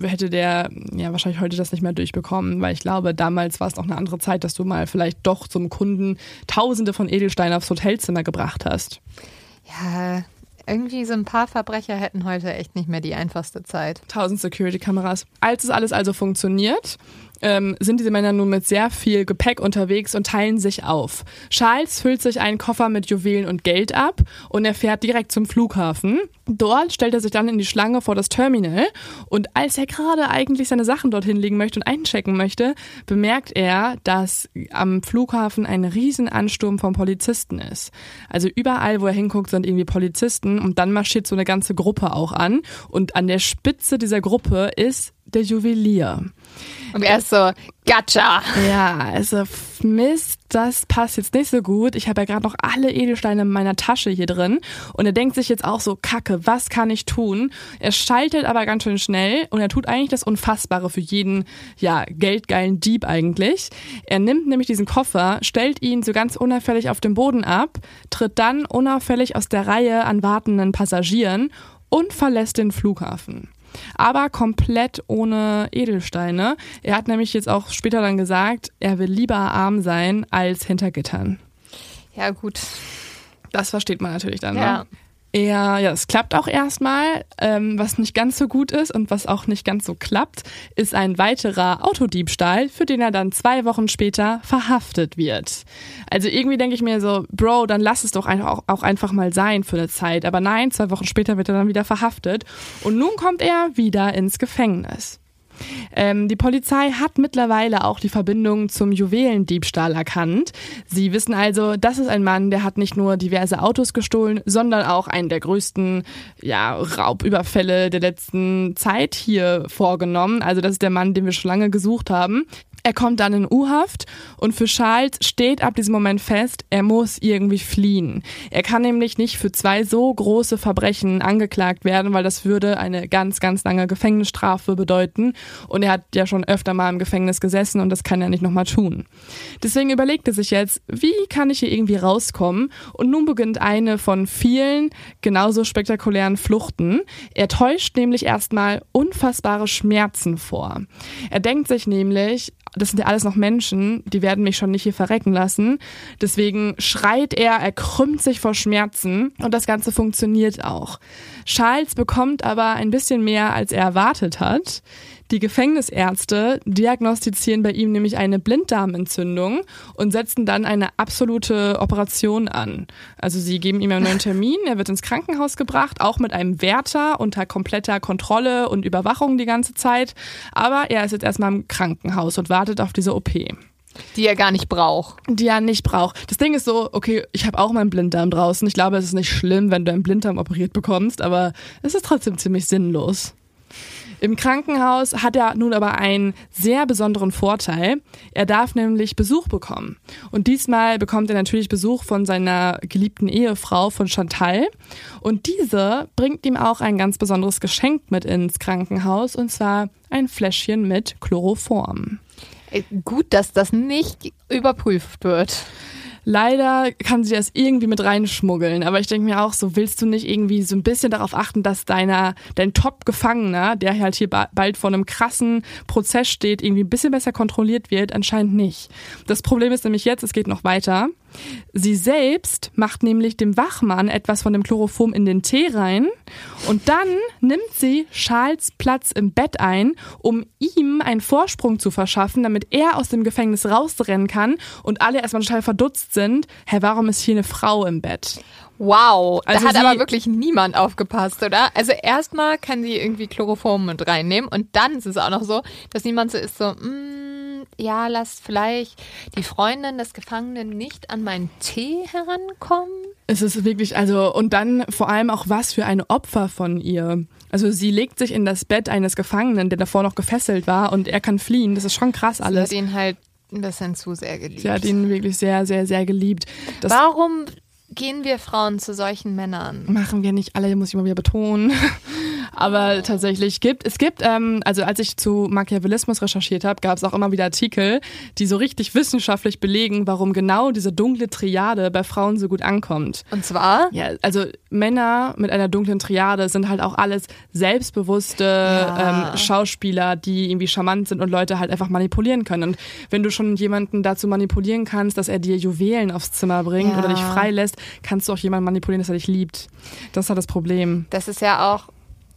hätte der ja wahrscheinlich heute das nicht mehr durchbekommen, weil ich glaube, damals war es noch eine andere Zeit, dass du mal vielleicht doch zum Kunden Tausende von Edelsteinen aufs Hotelzimmer gebracht hast. Ja, irgendwie so ein paar Verbrecher hätten heute echt nicht mehr die einfachste Zeit. Tausend Security-Kameras. Als es alles also funktioniert, ähm, sind diese Männer nun mit sehr viel Gepäck unterwegs und teilen sich auf. Charles füllt sich einen Koffer mit Juwelen und Geld ab und er fährt direkt zum Flughafen. Dort stellt er sich dann in die Schlange vor das Terminal und als er gerade eigentlich seine Sachen dorthin legen möchte und einchecken möchte, bemerkt er, dass am Flughafen ein Riesenansturm von Polizisten ist. Also überall, wo er hinguckt, sind irgendwie Polizisten und dann marschiert so eine ganze Gruppe auch an und an der Spitze dieser Gruppe ist der Juwelier. Und er ist so, gotcha. Ja, also Mist, das passt jetzt nicht so gut. Ich habe ja gerade noch alle Edelsteine in meiner Tasche hier drin. Und er denkt sich jetzt auch so, Kacke, was kann ich tun? Er schaltet aber ganz schön schnell und er tut eigentlich das Unfassbare für jeden, ja, geldgeilen Dieb eigentlich. Er nimmt nämlich diesen Koffer, stellt ihn so ganz unauffällig auf dem Boden ab, tritt dann unauffällig aus der Reihe an wartenden Passagieren und verlässt den Flughafen aber komplett ohne Edelsteine. Er hat nämlich jetzt auch später dann gesagt, er will lieber arm sein als hinter Gittern. Ja, gut. Das versteht man natürlich dann. Ja. Ne? Er, ja, es klappt auch erstmal. Ähm, was nicht ganz so gut ist und was auch nicht ganz so klappt, ist ein weiterer Autodiebstahl, für den er dann zwei Wochen später verhaftet wird. Also irgendwie denke ich mir so, Bro, dann lass es doch auch, auch einfach mal sein für eine Zeit. Aber nein, zwei Wochen später wird er dann wieder verhaftet und nun kommt er wieder ins Gefängnis. Ähm, die Polizei hat mittlerweile auch die Verbindung zum Juwelendiebstahl erkannt. Sie wissen also, das ist ein Mann, der hat nicht nur diverse Autos gestohlen, sondern auch einen der größten ja, Raubüberfälle der letzten Zeit hier vorgenommen. Also das ist der Mann, den wir schon lange gesucht haben. Er kommt dann in U-Haft und für Charles steht ab diesem Moment fest, er muss irgendwie fliehen. Er kann nämlich nicht für zwei so große Verbrechen angeklagt werden, weil das würde eine ganz, ganz lange Gefängnisstrafe bedeuten. Und er hat ja schon öfter mal im Gefängnis gesessen und das kann er nicht nochmal tun. Deswegen überlegt er sich jetzt, wie kann ich hier irgendwie rauskommen? Und nun beginnt eine von vielen genauso spektakulären Fluchten. Er täuscht nämlich erstmal unfassbare Schmerzen vor. Er denkt sich nämlich, das sind ja alles noch Menschen, die werden mich schon nicht hier verrecken lassen. Deswegen schreit er, er krümmt sich vor Schmerzen und das Ganze funktioniert auch. Charles bekommt aber ein bisschen mehr, als er erwartet hat. Die Gefängnisärzte diagnostizieren bei ihm nämlich eine Blinddarmentzündung und setzen dann eine absolute Operation an. Also sie geben ihm einen neuen Termin, er wird ins Krankenhaus gebracht, auch mit einem Wärter unter kompletter Kontrolle und Überwachung die ganze Zeit. Aber er ist jetzt erstmal im Krankenhaus und wartet auf diese OP. Die er gar nicht braucht. Die er nicht braucht. Das Ding ist so, okay, ich habe auch meinen Blinddarm draußen. Ich glaube, es ist nicht schlimm, wenn du einen Blinddarm operiert bekommst, aber es ist trotzdem ziemlich sinnlos. Im Krankenhaus hat er nun aber einen sehr besonderen Vorteil. Er darf nämlich Besuch bekommen. Und diesmal bekommt er natürlich Besuch von seiner geliebten Ehefrau, von Chantal. Und diese bringt ihm auch ein ganz besonderes Geschenk mit ins Krankenhaus, und zwar ein Fläschchen mit Chloroform. Äh, gut, dass das nicht überprüft wird. Leider kann sie das irgendwie mit reinschmuggeln, aber ich denke mir auch, so willst du nicht irgendwie so ein bisschen darauf achten, dass deiner, dein Top-Gefangener, der halt hier bald vor einem krassen Prozess steht, irgendwie ein bisschen besser kontrolliert wird? Anscheinend nicht. Das Problem ist nämlich jetzt, es geht noch weiter. Sie selbst macht nämlich dem Wachmann etwas von dem Chloroform in den Tee rein und dann nimmt sie Charles Platz im Bett ein, um ihm einen Vorsprung zu verschaffen, damit er aus dem Gefängnis rausrennen kann und alle erstmal total verdutzt sind. Hä, warum ist hier eine Frau im Bett? Wow, also da hat aber wirklich niemand aufgepasst, oder? Also erstmal kann sie irgendwie Chloroform mit reinnehmen und dann ist es auch noch so, dass niemand so ist so, mm, ja, lasst vielleicht die Freundin des Gefangenen nicht an meinen Tee herankommen. Es ist wirklich, also, und dann vor allem auch was für ein Opfer von ihr. Also sie legt sich in das Bett eines Gefangenen, der davor noch gefesselt war und er kann fliehen. Das ist schon krass alles. Sie hat ihn halt ein bisschen zu sehr geliebt. Sie hat ihn wirklich sehr, sehr, sehr geliebt. Das Warum gehen wir Frauen zu solchen Männern? Machen wir nicht alle, muss ich mal wieder betonen. [LAUGHS] Aber tatsächlich gibt es gibt, ähm, also als ich zu Machiavellismus recherchiert habe, gab es auch immer wieder Artikel, die so richtig wissenschaftlich belegen, warum genau diese dunkle Triade bei Frauen so gut ankommt. Und zwar? Ja, also Männer mit einer dunklen Triade sind halt auch alles selbstbewusste ja. ähm, Schauspieler, die irgendwie charmant sind und Leute halt einfach manipulieren können. Und wenn du schon jemanden dazu manipulieren kannst, dass er dir Juwelen aufs Zimmer bringt ja. oder dich freilässt, kannst du auch jemanden manipulieren, dass er dich liebt. Das ist halt das Problem. Das ist ja auch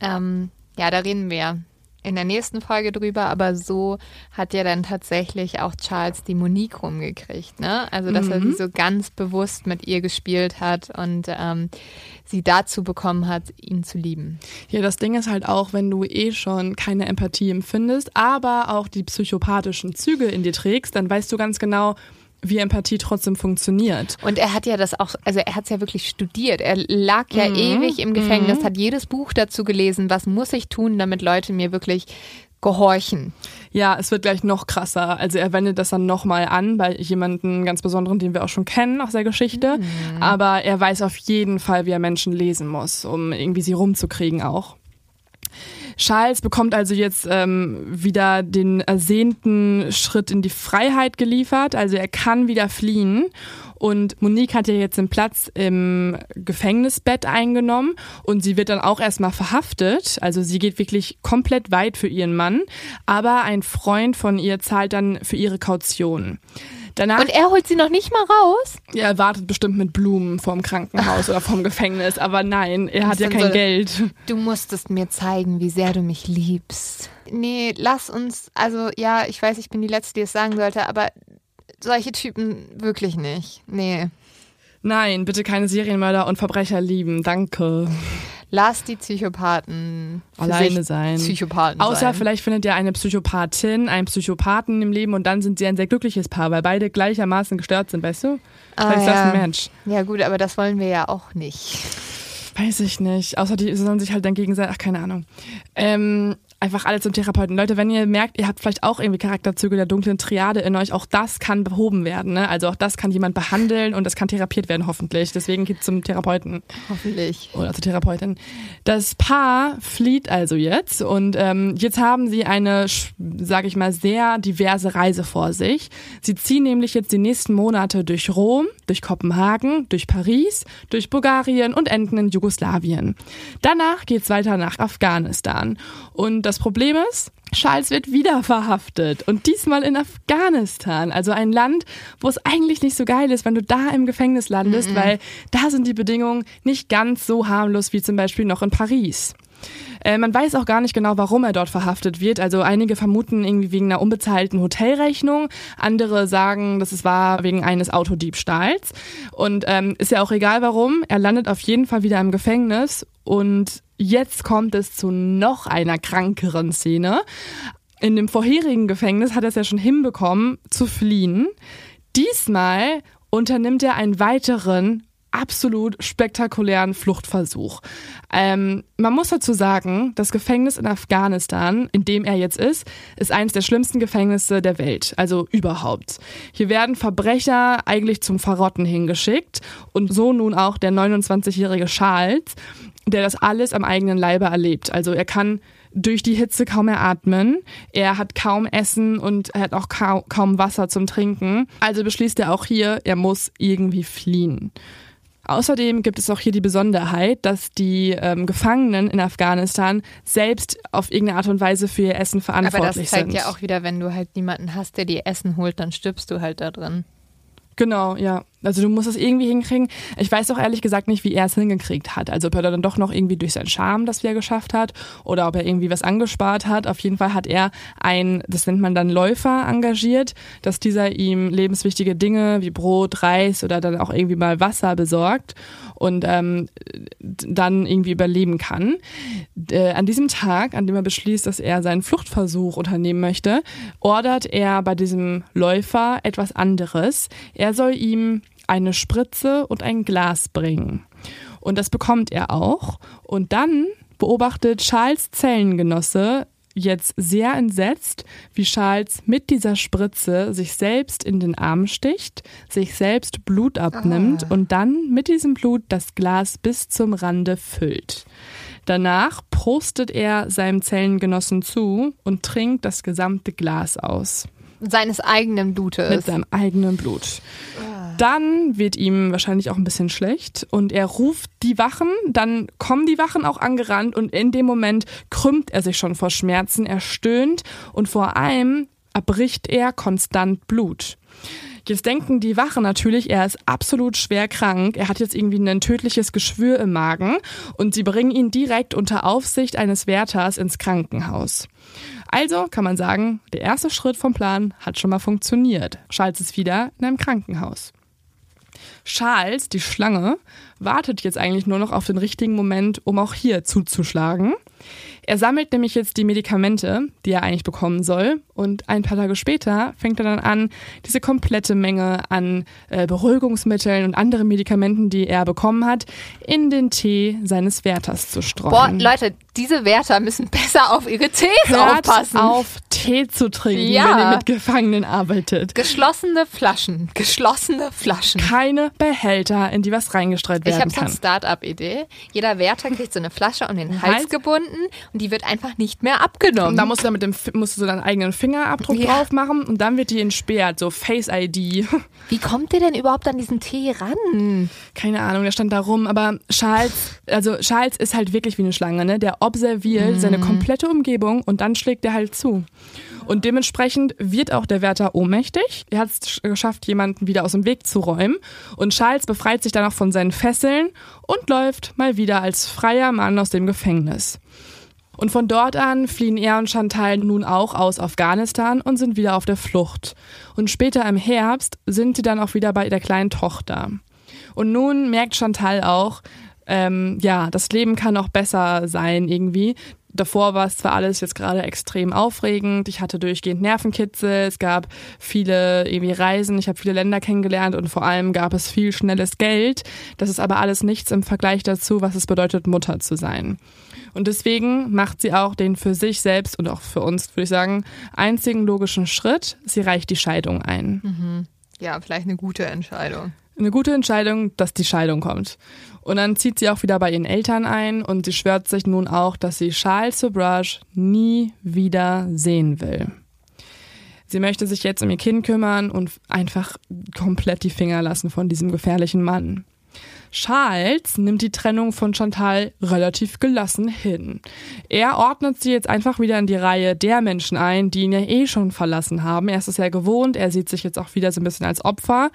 ähm, ja, da reden wir in der nächsten Folge drüber, aber so hat ja dann tatsächlich auch Charles die Monique rumgekriegt, ne? Also, dass mhm. er sie so ganz bewusst mit ihr gespielt hat und ähm, sie dazu bekommen hat, ihn zu lieben. Ja, das Ding ist halt auch, wenn du eh schon keine Empathie empfindest, aber auch die psychopathischen Züge in dir trägst, dann weißt du ganz genau, wie Empathie trotzdem funktioniert. Und er hat ja das auch, also er hat es ja wirklich studiert. Er lag ja mhm. ewig im Gefängnis, mhm. hat jedes Buch dazu gelesen, was muss ich tun, damit Leute mir wirklich gehorchen. Ja, es wird gleich noch krasser. Also er wendet das dann nochmal an bei jemandem ganz Besonderen, den wir auch schon kennen aus der Geschichte. Mhm. Aber er weiß auf jeden Fall, wie er Menschen lesen muss, um irgendwie sie rumzukriegen auch. Charles bekommt also jetzt ähm, wieder den ersehnten Schritt in die Freiheit geliefert. Also er kann wieder fliehen. Und Monique hat ja jetzt den Platz im Gefängnisbett eingenommen und sie wird dann auch erstmal verhaftet. Also sie geht wirklich komplett weit für ihren Mann. Aber ein Freund von ihr zahlt dann für ihre Kaution. Danach, und er holt sie noch nicht mal raus? Ja, er wartet bestimmt mit Blumen vorm Krankenhaus oder vorm Gefängnis. Aber nein, er hat ja kein so, Geld. Du musstest mir zeigen, wie sehr du mich liebst. Nee, lass uns, also ja, ich weiß, ich bin die Letzte, die es sagen sollte, aber solche Typen wirklich nicht. Nee. Nein, bitte keine Serienmörder und Verbrecher lieben. Danke. Lass die Psychopathen alleine sein. Psychopathen Außer sein. vielleicht findet ihr eine Psychopathin, einen Psychopathen im Leben und dann sind sie ein sehr glückliches Paar, weil beide gleichermaßen gestört sind, weißt du? Ah, vielleicht ja. ist das ein Mensch. Ja gut, aber das wollen wir ja auch nicht. Weiß ich nicht. Außer die sollen sich halt dann gegenseitig, ach keine Ahnung. Ähm, einfach alle zum Therapeuten. Leute, wenn ihr merkt, ihr habt vielleicht auch irgendwie Charakterzüge der dunklen Triade in euch, auch das kann behoben werden. Ne? Also auch das kann jemand behandeln und das kann therapiert werden, hoffentlich. Deswegen geht zum Therapeuten. Hoffentlich. Oder zur Therapeutin. Das Paar flieht also jetzt und ähm, jetzt haben sie eine, sage ich mal, sehr diverse Reise vor sich. Sie ziehen nämlich jetzt die nächsten Monate durch Rom, durch Kopenhagen, durch Paris, durch Bulgarien und enden in Jugoslawien. Danach geht's weiter nach Afghanistan. Und das Problem ist, Charles wird wieder verhaftet und diesmal in Afghanistan, also ein Land, wo es eigentlich nicht so geil ist, wenn du da im Gefängnis landest, mm -mm. weil da sind die Bedingungen nicht ganz so harmlos wie zum Beispiel noch in Paris. Äh, man weiß auch gar nicht genau, warum er dort verhaftet wird. Also einige vermuten irgendwie wegen einer unbezahlten Hotelrechnung, andere sagen, dass es war wegen eines Autodiebstahls. Und ähm, ist ja auch egal warum, er landet auf jeden Fall wieder im Gefängnis und jetzt kommt es zu noch einer krankeren Szene. In dem vorherigen Gefängnis hat er es ja schon hinbekommen zu fliehen. Diesmal unternimmt er einen weiteren absolut spektakulären Fluchtversuch. Ähm, man muss dazu sagen, das Gefängnis in Afghanistan, in dem er jetzt ist, ist eines der schlimmsten Gefängnisse der Welt, also überhaupt. Hier werden Verbrecher eigentlich zum Verrotten hingeschickt und so nun auch der 29-jährige Charles, der das alles am eigenen Leibe erlebt. Also er kann durch die Hitze kaum mehr atmen. Er hat kaum Essen und er hat auch kaum, Wasser zum Trinken. Also beschließt er auch hier, er muss irgendwie fliehen. Außerdem gibt es auch hier die Besonderheit, dass die ähm, Gefangenen in Afghanistan selbst auf irgendeine Art und Weise für ihr Essen verantwortlich sind. Aber das zeigt sind. ja auch wieder, wenn du halt niemanden hast, der dir Essen holt, dann stirbst du halt da drin. Genau, ja. Also du musst es irgendwie hinkriegen. Ich weiß auch ehrlich gesagt nicht, wie er es hingekriegt hat. Also ob er dann doch noch irgendwie durch seinen Charme das wieder geschafft hat oder ob er irgendwie was angespart hat. Auf jeden Fall hat er ein, das nennt man dann Läufer engagiert, dass dieser ihm lebenswichtige Dinge wie Brot, Reis oder dann auch irgendwie mal Wasser besorgt und ähm, dann irgendwie überleben kann. Äh, an diesem Tag, an dem er beschließt, dass er seinen Fluchtversuch unternehmen möchte, ordert er bei diesem Läufer etwas anderes. Er soll ihm eine Spritze und ein Glas bringen. Und das bekommt er auch. Und dann beobachtet Charles Zellengenosse jetzt sehr entsetzt, wie Charles mit dieser Spritze sich selbst in den Arm sticht, sich selbst Blut abnimmt Ah. und dann mit diesem Blut das Glas bis zum Rande füllt. Danach prostet er seinem Zellengenossen zu und trinkt das gesamte Glas aus Seines eigenen mit Blutes. seinem eigenen Blut. Dann wird ihm wahrscheinlich auch ein bisschen schlecht und er ruft die Wachen, dann kommen die Wachen auch angerannt und in dem Moment krümmt er sich schon vor Schmerzen, er stöhnt und vor allem erbricht er konstant Blut. Jetzt denken die Wachen natürlich, er ist absolut schwer krank, er hat jetzt irgendwie ein tödliches Geschwür im Magen und sie bringen ihn direkt unter Aufsicht eines Wärters ins Krankenhaus. Also kann man sagen, der erste Schritt vom Plan hat schon mal funktioniert. Charles ist wieder in einem Krankenhaus. Charles, die Schlange, wartet jetzt eigentlich nur noch auf den richtigen Moment, um auch hier zuzuschlagen. Er sammelt nämlich jetzt die Medikamente, die er eigentlich bekommen soll. Und ein paar Tage später fängt er dann an, diese komplette Menge an äh, Beruhigungsmitteln und anderen Medikamenten, die er bekommen hat, in den Tee seines Wärters zu streuen. Boah, Leute, diese Wärter müssen besser auf ihre Tees Hört aufpassen. auf, Tee zu trinken, Ja. wenn ihr mit Gefangenen arbeitet. Geschlossene Flaschen. Geschlossene Flaschen. Keine Behälter, in die was reingestreut Ich werden habe so eine kann. Start-up-Idee. Jeder Wärter kriegt so eine Flasche um den Hals? Hals gebunden und die wird einfach nicht mehr abgenommen. Und da musst du dann mit dem musst du so deinen eigenen Fingerabdruck Ja. drauf machen und dann wird die entsperrt, so Face ID. [LAUGHS] Wie kommt ihr denn überhaupt an diesen Tee ran? Keine Ahnung, der stand da rum, aber Charles, also Charles ist halt wirklich wie eine Schlange, ne? Der observiert seine komplette Umgebung und dann schlägt er halt zu. Und dementsprechend wird auch der Wärter ohnmächtig. Er hat es geschafft, jemanden wieder aus dem Weg zu räumen. Und Charles befreit sich dann auch von seinen Fesseln und läuft mal wieder als freier Mann aus dem Gefängnis. Und von dort an fliehen er und Chantal nun auch aus Afghanistan und sind wieder auf der Flucht. Und später im Herbst sind sie dann auch wieder bei der kleinen Tochter. Und nun merkt Chantal auch, ähm, ja, das Leben kann auch besser sein irgendwie. Davor war es zwar alles jetzt gerade extrem aufregend, ich hatte durchgehend Nervenkitzel, es gab viele irgendwie Reisen, ich habe viele Länder kennengelernt und vor allem gab es viel schnelles Geld. Das ist aber alles nichts im Vergleich dazu, was es bedeutet, Mutter zu sein. Und deswegen macht sie auch den für sich selbst und auch für uns, würde ich sagen, einzigen logischen Schritt. Sie reicht die Scheidung ein. Ja, vielleicht eine gute Entscheidung. Eine gute Entscheidung, dass die Scheidung kommt. Und dann zieht sie auch wieder bei ihren Eltern ein und sie schwört sich nun auch, dass sie Charles Sobrage nie wieder sehen will. Sie möchte sich jetzt um ihr Kind kümmern und einfach komplett die Finger lassen von diesem gefährlichen Mann. Charles nimmt die Trennung von Chantal relativ gelassen hin. Er ordnet sie jetzt einfach wieder in die Reihe der Menschen ein, die ihn ja eh schon verlassen haben. Er ist es ja gewohnt, er sieht sich jetzt auch wieder so ein bisschen als Opfer.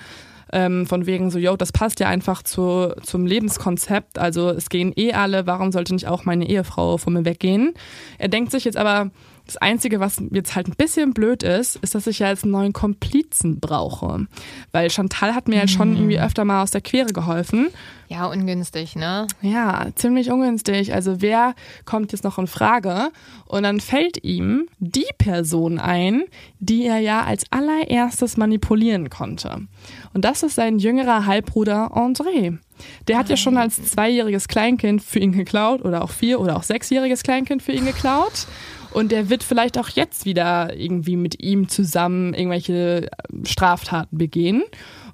Ähm, von wegen so, yo, das passt ja einfach zu, zum Lebenskonzept. Also es gehen eh alle, warum sollte nicht auch meine Ehefrau von mir weggehen? Er denkt sich jetzt aber, das Einzige, was jetzt halt ein bisschen blöd ist, ist, dass ich ja jetzt einen neuen Komplizen brauche. Weil Chantal hat mir halt schon irgendwie öfter mal aus der Quere geholfen. Ja, ungünstig, ne? Ja, ziemlich ungünstig. Also wer kommt jetzt noch in Frage? Und dann fällt ihm die Person ein, die er ja als allererstes manipulieren konnte. Und das ist sein jüngerer Halbbruder André. Der hat ja schon als zweijähriges Kleinkind für ihn geklaut oder auch vier oder auch sechsjähriges Kleinkind für ihn geklaut. Und der wird vielleicht auch jetzt wieder irgendwie mit ihm zusammen irgendwelche Straftaten begehen.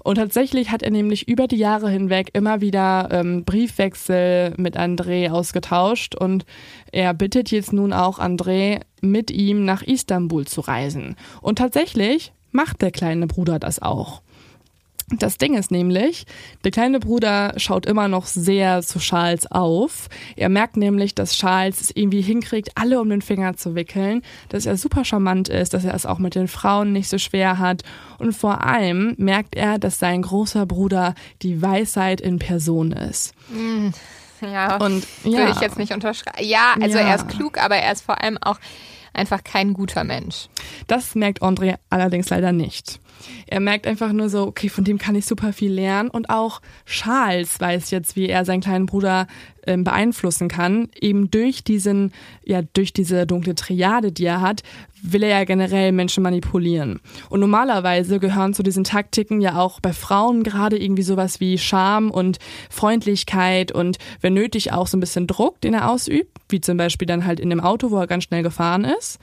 Und tatsächlich hat er nämlich über die Jahre hinweg immer wieder ähm, Briefwechsel mit André ausgetauscht und er bittet jetzt nun auch André, mit ihm nach Istanbul zu reisen. Und tatsächlich macht der kleine Bruder das auch. Das Ding ist nämlich, der kleine Bruder schaut immer noch sehr zu Charles auf. Er merkt nämlich, dass Charles es irgendwie hinkriegt, alle um den Finger zu wickeln, dass er super charmant ist, dass er es auch mit den Frauen nicht so schwer hat. Und vor allem merkt er, dass sein großer Bruder die Weisheit in Person ist. Ja, Und würde ja, ich jetzt nicht unterschreiben. Ja, also Ja. er ist klug, aber er ist vor allem auch einfach kein guter Mensch. das merkt André allerdings leider nicht. Er merkt einfach nur so, okay, von dem kann ich super viel lernen. Und auch Charles weiß jetzt, wie er seinen kleinen Bruder ähm, beeinflussen kann. Eben durch diesen, ja, durch diese dunkle Triade, die er hat, will er ja generell Menschen manipulieren. Und normalerweise gehören zu diesen Taktiken ja auch bei Frauen gerade irgendwie sowas wie Charme und Freundlichkeit und wenn nötig auch so ein bisschen Druck, den er ausübt, wie zum Beispiel dann halt in dem Auto, wo er ganz schnell gefahren ist.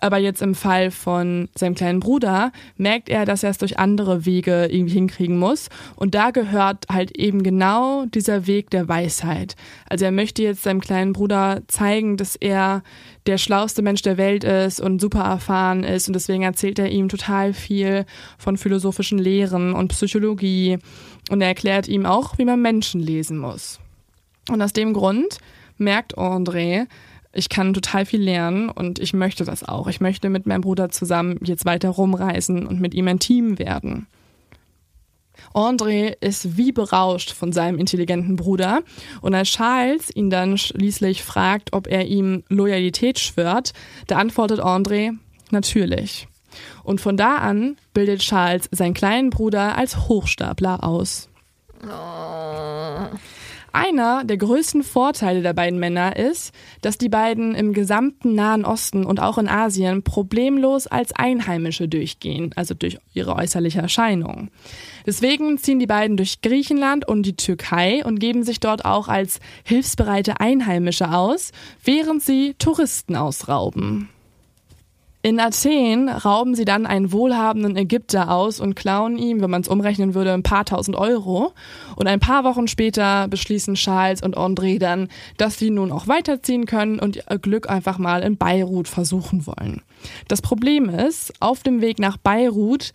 Aber jetzt im Fall von seinem kleinen Bruder merkt er, dass er es durch andere Wege irgendwie hinkriegen muss. Und da gehört halt eben genau dieser Weg der Weisheit. Also er möchte jetzt seinem kleinen Bruder zeigen, dass er der schlauste Mensch der Welt ist und super erfahren ist. Und deswegen erzählt er ihm total viel von philosophischen Lehren und Psychologie. Und er erklärt ihm auch, wie man Menschen lesen muss. Und aus dem Grund merkt André, ich kann total viel lernen und ich möchte das auch. Ich möchte mit meinem Bruder zusammen jetzt weiter rumreisen und mit ihm ein Team werden. André ist wie berauscht von seinem intelligenten Bruder und als Charles ihn dann schließlich fragt, ob er ihm Loyalität schwört, da antwortet André, natürlich. Und von da an bildet Charles seinen kleinen Bruder als Hochstapler aus. Oh. Einer der größten Vorteile der beiden Männer ist, dass die beiden im gesamten Nahen Osten und auch in Asien problemlos als Einheimische durchgehen, also durch ihre äußerliche Erscheinung. Deswegen ziehen die beiden durch Griechenland und die Türkei und geben sich dort auch als hilfsbereite Einheimische aus, während sie Touristen ausrauben. In Athen rauben sie dann einen wohlhabenden Ägypter aus und klauen ihm, wenn man es umrechnen würde, ein paar tausend Euro. Und ein paar Wochen später beschließen Charles und André dann, dass sie nun auch weiterziehen können und ihr Glück einfach mal in Beirut versuchen wollen. Das Problem ist, auf dem Weg nach Beirut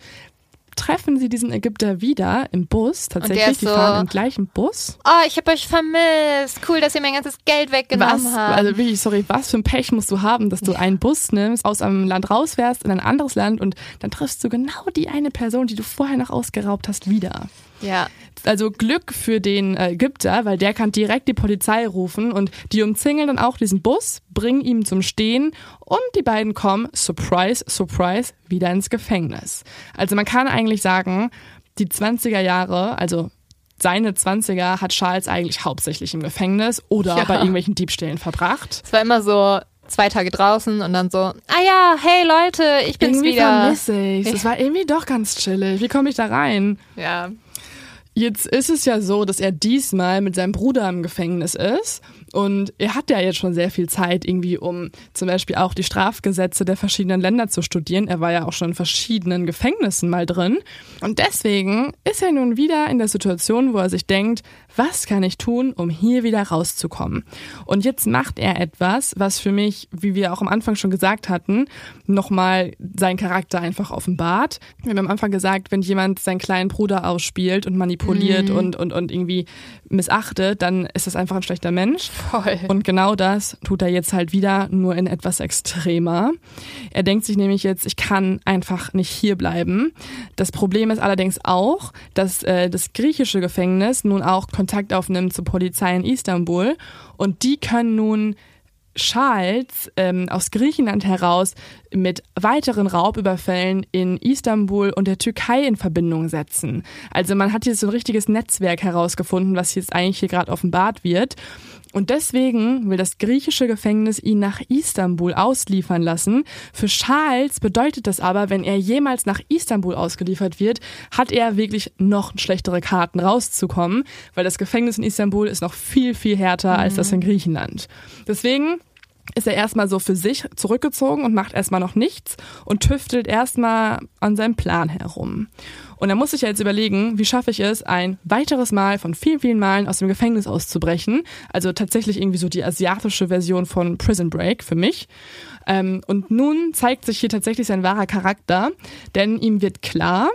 treffen sie diesen Ägypter wieder im Bus. Tatsächlich, die so, fahren im gleichen Bus. Oh, ich habe euch vermisst. Cool, dass ihr mein ganzes Geld weggenommen was, habt. Also wirklich, sorry, was für ein Pech musst du haben, dass du ja. einen Bus nimmst, aus einem Land rausfährst in ein anderes Land und dann triffst du genau die eine Person, die du vorher noch ausgeraubt hast, wieder. Ja. Also Glück für den äh, Ägypter, weil der kann direkt die Polizei rufen und die umzingeln dann auch diesen Bus, bringen ihn zum Stehen und die beiden kommen, surprise, surprise, wieder ins Gefängnis. Also man kann eigentlich sagen, die 20er Jahre, also seine 20er hat Charles eigentlich hauptsächlich im Gefängnis oder ja. bei irgendwelchen Diebstählen verbracht. Es war immer so, zwei Tage draußen und dann so, ah ja, hey Leute, ich bin's irgendwie wieder. Vermisse ich's. Es war irgendwie doch ganz chillig. Wie komme ich da rein? Ja. Jetzt ist es ja so, dass er diesmal mit seinem Bruder im Gefängnis ist und er hat ja jetzt schon sehr viel Zeit irgendwie, um zum Beispiel auch die Strafgesetze der verschiedenen Länder zu studieren. Er war ja auch schon in verschiedenen Gefängnissen mal drin. Und deswegen ist er nun wieder in der Situation, wo er sich denkt, was kann ich tun, um hier wieder rauszukommen? Und jetzt macht er etwas, was für mich, wie wir auch am Anfang schon gesagt hatten, nochmal seinen Charakter einfach offenbart. Wir haben am Anfang gesagt, wenn jemand seinen kleinen Bruder ausspielt und manipuliert mhm. und, und, und irgendwie missachtet, dann ist das einfach ein schlechter Mensch. Voll. Und genau das tut er jetzt halt wieder, nur in etwas extremer. Er denkt sich nämlich jetzt, ich kann einfach nicht hier bleiben. Das Problem ist allerdings auch, dass äh, das griechische Gefängnis nun auch Kontakt aufnimmt zur Polizei in Istanbul und die können nun Charles ähm, aus Griechenland heraus mit weiteren Raubüberfällen in Istanbul und der Türkei in Verbindung setzen. Also man hat hier so ein richtiges Netzwerk herausgefunden, was jetzt eigentlich hier gerade offenbart wird. Und deswegen will das griechische Gefängnis ihn nach Istanbul ausliefern lassen. Für Charles bedeutet das aber, wenn er jemals nach Istanbul ausgeliefert wird, hat er wirklich noch schlechtere Karten rauszukommen, weil das Gefängnis in Istanbul ist noch viel, viel härter mhm. als das in Griechenland. Deswegen ist er erstmal so für sich zurückgezogen und macht erstmal noch nichts und tüftelt erstmal an seinem Plan herum. Und er muss sich ja jetzt überlegen, wie schaffe ich es, ein weiteres Mal von vielen, vielen Malen aus dem Gefängnis auszubrechen. Also tatsächlich irgendwie so die asiatische Version von Prison Break für mich. Ähm, und nun zeigt sich hier tatsächlich sein wahrer Charakter, denn ihm wird klar,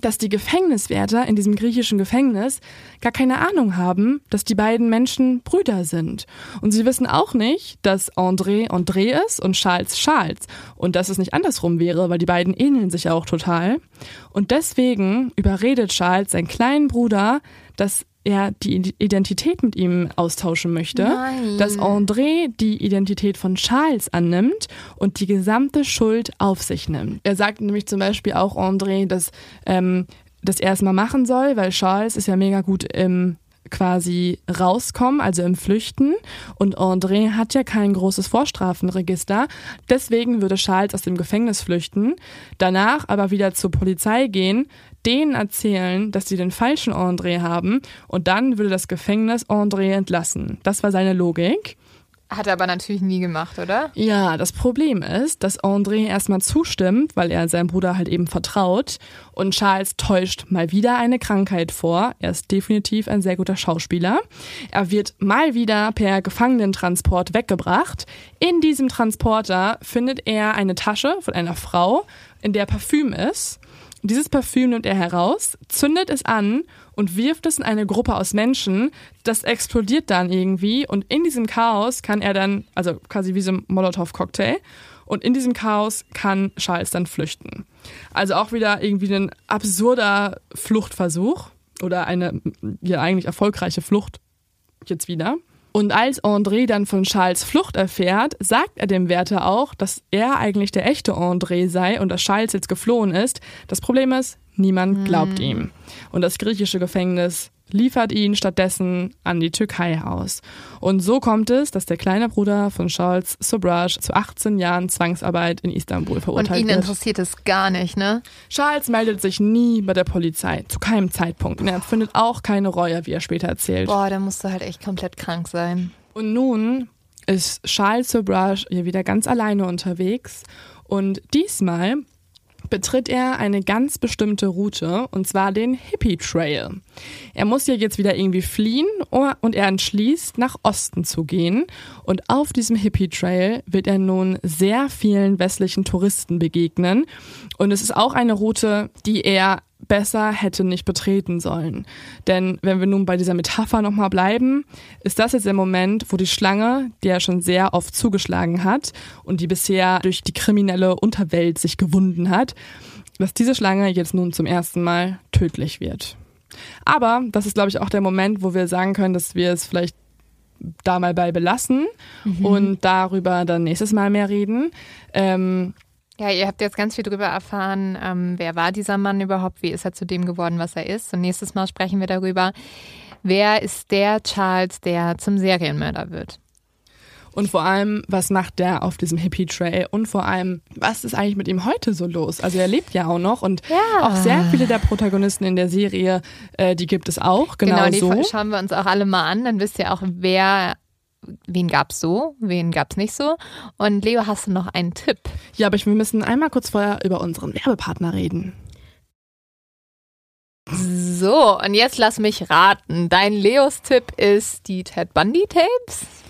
dass die Gefängniswärter in diesem griechischen Gefängnis gar keine Ahnung haben, dass die beiden Menschen Brüder sind. Und sie wissen auch nicht, dass André André ist und Charles Charles. Und dass es nicht andersrum wäre, weil die beiden ähneln sich auch total. Und deswegen überredet Charles seinen kleinen Bruder, dass er die Identität mit ihm austauschen möchte, Nein. dass André die Identität von Charles annimmt und die gesamte Schuld auf sich nimmt. Er sagt nämlich zum Beispiel auch André, dass, ähm, dass er es mal machen soll, weil Charles ist ja mega gut im quasi rauskommen, also im Flüchten. Und André hat ja kein großes Vorstrafenregister. Deswegen würde Charles aus dem Gefängnis flüchten, danach aber wieder zur Polizei gehen, denen erzählen, dass sie den falschen André haben und dann würde das Gefängnis André entlassen. Das war seine Logik. Hat er aber natürlich nie gemacht, oder? Ja, das Problem ist, dass André erstmal zustimmt, weil er seinem Bruder halt eben vertraut. Und Charles täuscht mal wieder eine Krankheit vor. Er ist definitiv ein sehr guter Schauspieler. Er wird mal wieder per Gefangenentransport weggebracht. In diesem Transporter findet er eine Tasche von einer Frau, in der Parfüm ist. Dieses Parfüm nimmt er heraus, zündet es an und wirft es in eine Gruppe aus Menschen. Das explodiert dann irgendwie und in diesem Chaos kann er dann, also quasi wie so ein Molotow-Cocktail, und in diesem Chaos kann Charles dann flüchten. Also auch wieder irgendwie ein absurder Fluchtversuch oder eine ja eigentlich erfolgreiche Flucht jetzt wieder. Und als André dann von Charles Flucht erfährt, sagt er dem Wärter auch, dass er eigentlich der echte André sei und dass Charles jetzt geflohen ist. Das Problem ist, niemand glaubt ihm. Und das griechische Gefängnis liefert ihn stattdessen an die Türkei aus. Und so kommt es, dass der kleine Bruder von Charles Sobraj zu 18 Jahren Zwangsarbeit in Istanbul Und verurteilt ihn wird. interessiert es gar nicht, ne? Charles meldet sich nie bei der Polizei, zu keinem Zeitpunkt. Und er findet auch keine Reue, wie er später erzählt. Boah, der musste halt echt komplett krank sein. Und nun ist Charles Sobrage hier wieder ganz alleine unterwegs und diesmal betritt er eine ganz bestimmte Route und zwar den Hippie Trail. Er muss ja jetzt wieder irgendwie fliehen und er entschließt, nach Osten zu gehen. Und auf diesem Hippie Trail wird er nun sehr vielen westlichen Touristen begegnen. Und es ist auch eine Route, die er besser hätte nicht betreten sollen. Denn wenn wir nun bei dieser Metapher nochmal bleiben, ist das jetzt der Moment, wo die Schlange, die er schon sehr oft zugeschlagen hat und die bisher durch die kriminelle Unterwelt sich gewunden hat, dass diese Schlange jetzt nun zum ersten Mal tödlich wird. Aber das ist, glaube ich, auch der Moment, wo wir sagen können, dass wir es vielleicht da mal bei belassen und darüber dann nächstes Mal mehr reden. Ähm, Ja, ihr habt jetzt ganz viel darüber erfahren, ähm, wer war dieser Mann überhaupt, wie ist er zu dem geworden, was er ist. Und nächstes Mal sprechen wir darüber, wer ist der Charles, der zum Serienmörder wird. Und vor allem, was macht der auf diesem Hippie-Trail? Und vor allem, was ist eigentlich mit ihm heute so los? Also er lebt ja auch noch und Ja. auch sehr viele der Protagonisten in der Serie, äh, die gibt es auch, genau, die so. schauen wir uns auch alle mal an, dann wisst ihr auch, wer, wen gab's so, wen gab's nicht so. Und Leo, hast du noch einen Tipp? Ja, aber ich, wir müssen einmal kurz vorher über unseren Werbepartner reden. So, und jetzt lass mich raten. Dein Leos Tipp ist die Ted Bundy Tapes?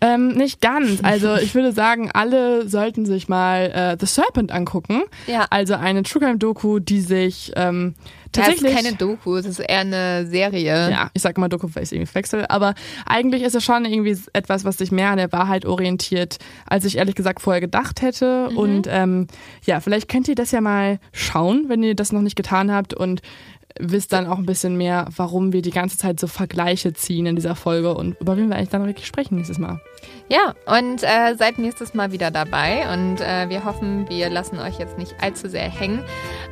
Ähm, nicht ganz. Also ich würde sagen, alle sollten sich mal äh, The Serpent angucken. Ja. Also eine True Crime Doku, die sich ähm, tatsächlich Das ist keine Doku, es ist eher eine Serie. Ja, ich sag immer Doku, weil ich irgendwie wechsel. Aber eigentlich ist es schon irgendwie etwas, was sich mehr an der Wahrheit orientiert, als ich ehrlich gesagt vorher gedacht hätte. Und ähm, ja, vielleicht könnt ihr das ja mal schauen, wenn ihr das noch nicht getan habt und wisst dann auch ein bisschen mehr, warum wir die ganze Zeit so Vergleiche ziehen in dieser Folge und über wen wir eigentlich dann wirklich sprechen nächstes Mal. Ja, und äh, seid nächstes Mal wieder dabei und äh, wir hoffen, wir lassen euch jetzt nicht allzu sehr hängen.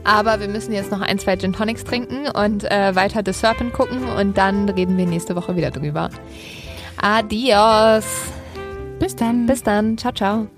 Aber wir müssen jetzt noch ein, zwei Gin Tonics trinken und äh, weiter The Serpent gucken und dann reden wir nächste Woche wieder drüber. Adios. Bis dann. Bis dann. Ciao, ciao.